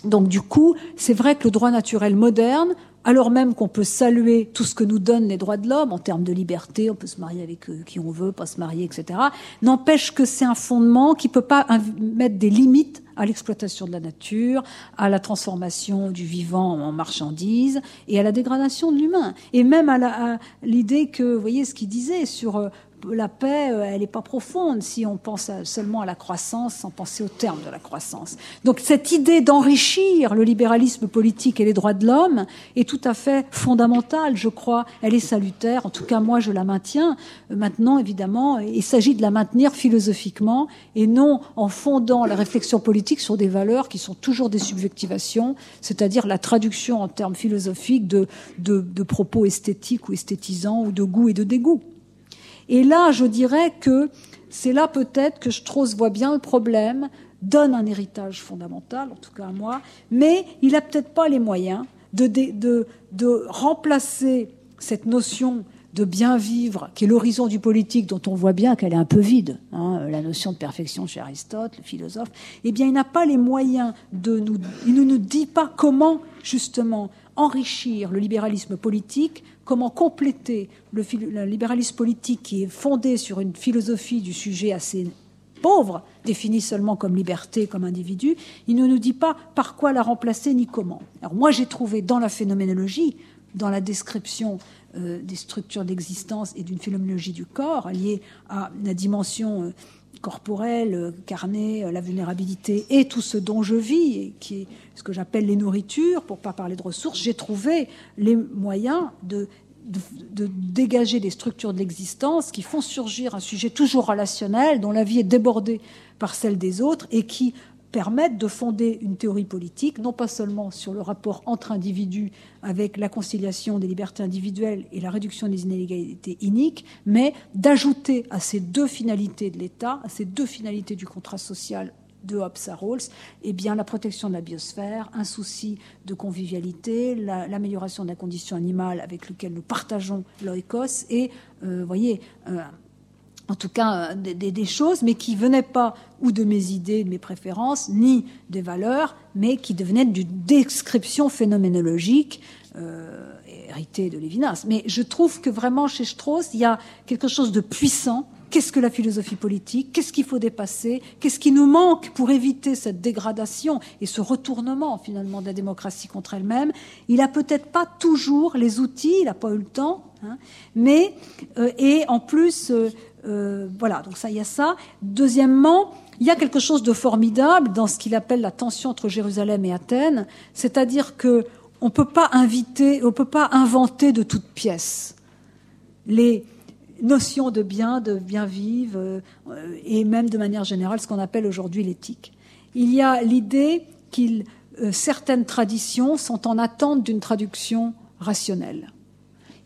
Donc du coup, c'est vrai que le droit naturel moderne alors même qu'on peut saluer tout ce que nous donnent les droits de l'homme en termes de liberté, on peut se marier avec euh, qui on veut, pas se marier, etc., n'empêche que c'est un fondement qui peut pas mettre des limites à l'exploitation de la nature, à la transformation du vivant en marchandise et à la dégradation de l'humain. Et même à l'idée que, vous voyez ce qu'il disait sur euh, la paix, euh, elle n'est pas profonde si on pense seulement à la croissance sans penser au terme de la croissance. Donc cette idée d'enrichir le libéralisme politique et les droits de l'homme est tout à fait fondamentale, je crois. Elle est salutaire. En tout cas, moi, je la maintiens. Euh, maintenant, évidemment, il s'agit de la maintenir philosophiquement et non en fondant la réflexion politique sur des valeurs qui sont toujours des subjectivations, c'est-à-dire la traduction en termes philosophiques de, de propos esthétiques ou esthétisants ou de goût et de dégoût. Et là, je dirais que c'est là peut-être que Strauss voit bien le problème, donne un héritage fondamental, en tout cas à moi, mais il n'a peut-être pas les moyens de, remplacer cette notion de bien vivre, qui est l'horizon du politique, dont on voit bien qu'elle est un peu vide, hein, la notion de perfection chez Aristote, le philosophe, eh bien, il n'a pas les moyens de nous, il ne nous dit pas comment, justement, enrichir le libéralisme politique comment compléter le, libéralisme politique qui est fondé sur une philosophie du sujet assez pauvre, définie seulement comme liberté, comme individu, il ne nous dit pas par quoi la remplacer ni comment. Alors moi j'ai trouvé dans la phénoménologie, dans la description euh, des structures d'existence et d'une phénoménologie du corps liée à la dimension euh, corporelle, euh, carnée, la vulnérabilité et tout ce dont je vis, et ce que j'appelle les nourritures, pour pas parler de ressources, j'ai trouvé les moyens de, de, dégager des structures de l'existence qui font surgir un sujet toujours relationnel, dont la vie est débordée par celle des autres et qui permettent de fonder une théorie politique, non pas seulement sur le rapport entre individus avec la conciliation des libertés individuelles et la réduction des inégalités iniques, mais d'ajouter à ces deux finalités de l'État, à ces deux finalités du contrat social de Hobbes à Rawls, eh bien, la protection de la biosphère, un souci de convivialité, l'amélioration de la condition animale avec laquelle nous partageons l'oikos et, euh, voyez, euh, en tout cas des, choses, mais qui venaient pas ou de mes idées, de mes préférences, ni des valeurs, mais qui devenaient d'une description phénoménologique euh, héritée de Lévinas. Mais je trouve que vraiment chez Strauss, il y a quelque chose de puissant. Qu'est-ce que la philosophie politique? Qu'est-ce qu'il faut dépasser? Qu'est-ce qui nous manque pour éviter cette dégradation et ce retournement finalement de la démocratie contre elle-même? Il n'a peut-être pas toujours les outils, il n'a pas eu le temps, hein, mais euh, et en plus, euh, euh, voilà, donc ça, il y a ça. Deuxièmement, il y a quelque chose de formidable dans ce qu'il appelle la tension entre Jérusalem et Athènes, c'est-à-dire que on peut pas inviter, on peut pas inventer de toutes pièces. Les notion de bien, de bien vivre, euh, et même de manière générale ce qu'on appelle aujourd'hui l'éthique. Il y a l'idée que euh, certaines traditions sont en attente d'une traduction rationnelle.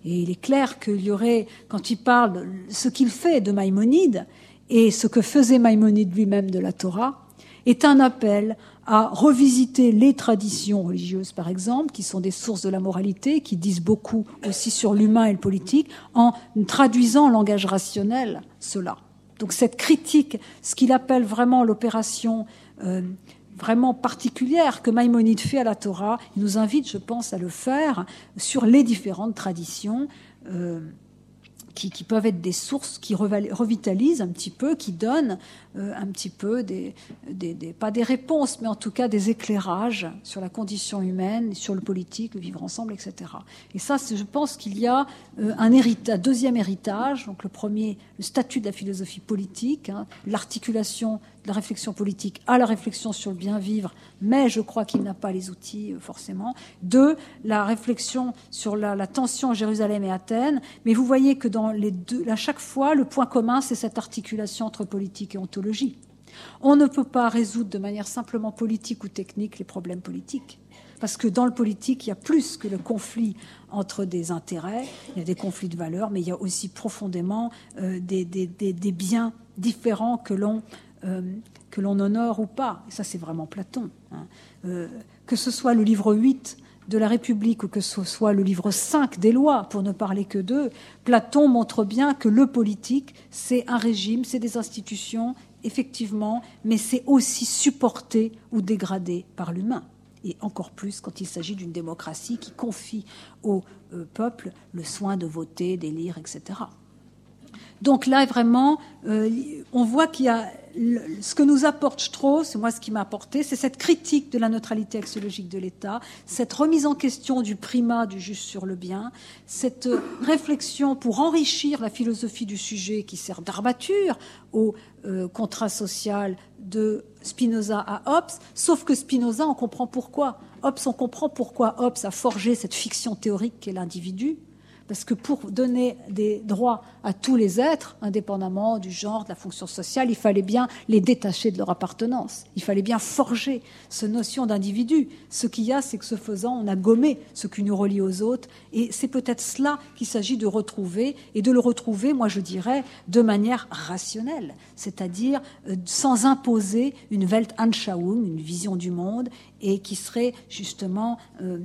Et il est clair qu'il y aurait, quand il parle ce qu'il fait de Maïmonide et ce que faisait Maïmonide lui-même de la Torah, est un appel à revisiter les traditions religieuses, par exemple, qui sont des sources de la moralité, qui disent beaucoup aussi sur l'humain et le politique, en traduisant en langage rationnel cela. Donc cette critique, ce qu'il appelle vraiment l'opération euh, vraiment particulière que Maïmonide fait à la Torah, il nous invite, je pense, à le faire sur les différentes traditions. Euh, qui, peuvent être des sources qui revitalisent un petit peu, qui donnent euh, un petit peu des, pas des réponses, mais en tout cas des éclairages sur la condition humaine, sur le politique, le vivre ensemble, etc. Et ça, je pense qu'il y a euh, un, deuxième héritage. Donc le premier, le statut de la philosophie politique, hein, l'articulation la réflexion politique à la réflexion sur le bien vivre, mais je crois qu'il n'a pas les outils euh, forcément. Deux, la réflexion sur la, tension Jérusalem et Athènes. Mais vous voyez que dans les deux, à chaque fois, le point commun, c'est cette articulation entre politique et ontologie on ne peut pas résoudre de manière simplement politique ou technique les problèmes politiques. Parce que dans le politique, il y a plus que le conflit entre des intérêts, il y a des conflits de valeurs, mais il y a aussi profondément euh, des, biens différents que l'on euh, que l'on honore ou pas. Et ça, c'est vraiment Platon. Hein. Euh, que ce soit le livre 8 de la République ou que ce soit le livre 5 des lois, pour ne parler que d'eux, Platon montre bien que le politique, c'est un régime, c'est des institutions, effectivement, mais c'est aussi supporté ou dégradé par l'humain. et encore plus quand il s'agit d'une démocratie qui confie au euh, peuple le soin de voter, d'élire, etc. Donc là, vraiment, euh, on voit qu'il y a ce que nous apporte Strauss, moi ce qui m'a apporté, c'est cette critique de la neutralité axiologique de l'État, cette remise en question du primat du juste sur le bien, cette réflexion pour enrichir la philosophie du sujet qui sert d'armature au euh, contrat social de Spinoza à Hobbes, sauf que Spinoza, on comprend pourquoi. Hobbes, on comprend pourquoi Hobbes a forgé cette fiction théorique qu'est l'individu, parce que pour donner des droits à tous les êtres, indépendamment du genre, de la fonction sociale, il fallait bien les détacher de leur appartenance. Il fallait bien forger cette notion d'individu. Ce qu'il y a, c'est que ce faisant, on a gommé ce qui nous relie aux autres. Et c'est peut-être cela qu'il s'agit de retrouver, et de le retrouver, moi je dirais, de manière rationnelle, c'est-à-dire euh, sans imposer une Weltanschauung, une vision du monde, et qui serait justement euh,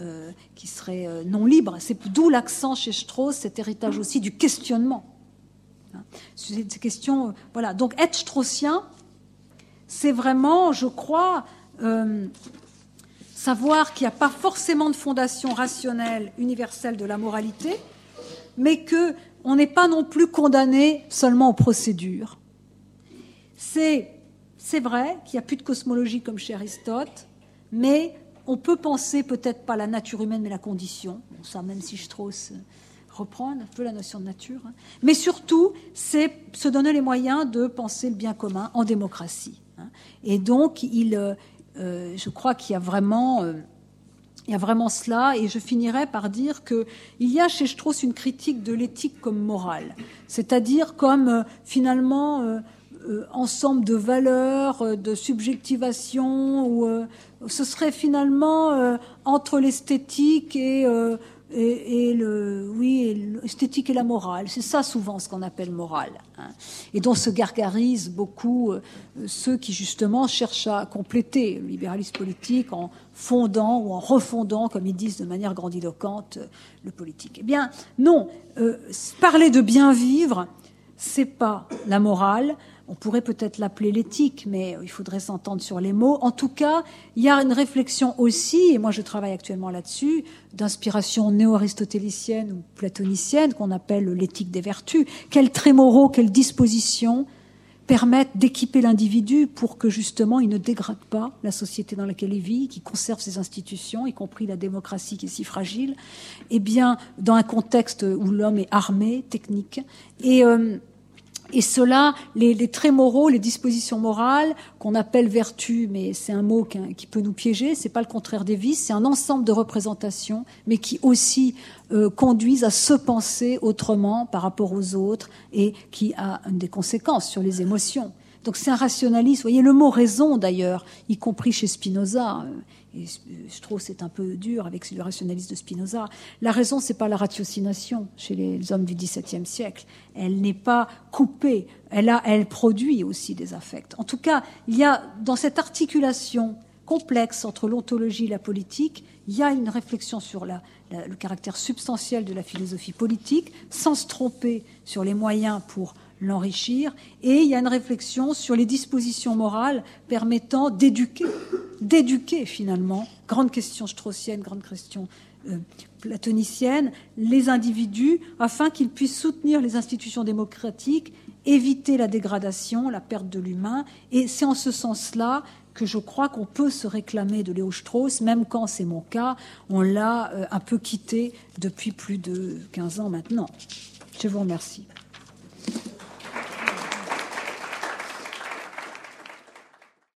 euh, qui serait euh, non libre. C'est d'où l'accent chez Strauss, cet héritage aussi du questionnement. Hein, ces questions, voilà. Donc être straussien, c'est vraiment, je crois, savoir qu'il n'y a pas forcément de fondation rationnelle universelle de la moralité, mais que on n'est pas non plus condamné seulement aux procédures. C'est c'est vrai qu'il n'y a plus de cosmologie comme chez Aristote, mais on peut penser peut-être pas la nature humaine, mais la condition. ça, même si Strauss reprend un peu la notion de nature. Hein. Mais surtout, c'est se donner les moyens de penser le bien commun en démocratie. Hein. Et donc, il, euh, euh, je crois qu'il y a vraiment. Euh, il y a vraiment cela, et je finirai par dire qu'il y a chez Strauss une critique de l'éthique comme morale, c'est-à-dire comme finalement ensemble de valeurs, de subjectivation, ou ce serait finalement euh, entre l'esthétique et, euh, et, le oui l'esthétique et la morale. C'est ça souvent ce qu'on appelle morale, hein. et dont se gargarisent beaucoup euh, ceux qui justement cherchent à compléter le libéralisme politique en fondant ou en refondant, comme ils disent de manière grandiloquente, le politique. Eh bien, non. parler de bien vivre, c'est pas la morale on pourrait peut-être l'appeler l'éthique, mais il faudrait s'entendre sur les mots. En tout cas, il y a une réflexion aussi, et moi je travaille actuellement là-dessus, d'inspiration néo-aristotélicienne ou platonicienne, qu'on appelle l'éthique des vertus. Quels traits moraux, quelles dispositions permettent d'équiper l'individu pour que justement il ne dégrade pas la société dans laquelle il vit, qu'il conserve ses institutions, y compris la démocratie qui est si fragile, eh bien, dans un contexte où l'homme est armé, technique. Et euh, et cela, les, traits moraux, les dispositions morales, qu'on appelle vertu, mais c'est un mot qui, peut nous piéger, c'est pas le contraire des vices, c'est un ensemble de représentations, mais qui aussi euh, conduisent à se penser autrement par rapport aux autres et qui a des conséquences sur les émotions. Donc c'est un rationalisme. Vous voyez le mot raison d'ailleurs, y compris chez Spinoza. Euh, et Strauss c'est un peu dur avec le rationalisme de Spinoza. La raison, c'est pas la ratiocination chez les hommes du XVIIe siècle. Elle n'est pas coupée. Elle a, elle produit aussi des affects. En tout cas, il y a dans cette articulation complexe entre l'ontologie et la politique, il y a une réflexion sur le caractère substantiel de la philosophie politique, sans se tromper sur les moyens pour l'enrichir, et il y a une réflexion sur les dispositions morales permettant d'éduquer, d'éduquer finalement, grande question straussienne, grande question euh, platonicienne, les individus afin qu'ils puissent soutenir les institutions démocratiques, éviter la dégradation, la perte de l'humain, et c'est en ce sens-là que je crois qu'on peut se réclamer de Léo Strauss, même quand c'est mon cas, on l'a euh, un peu quitté depuis plus de 15 ans maintenant. Je vous remercie.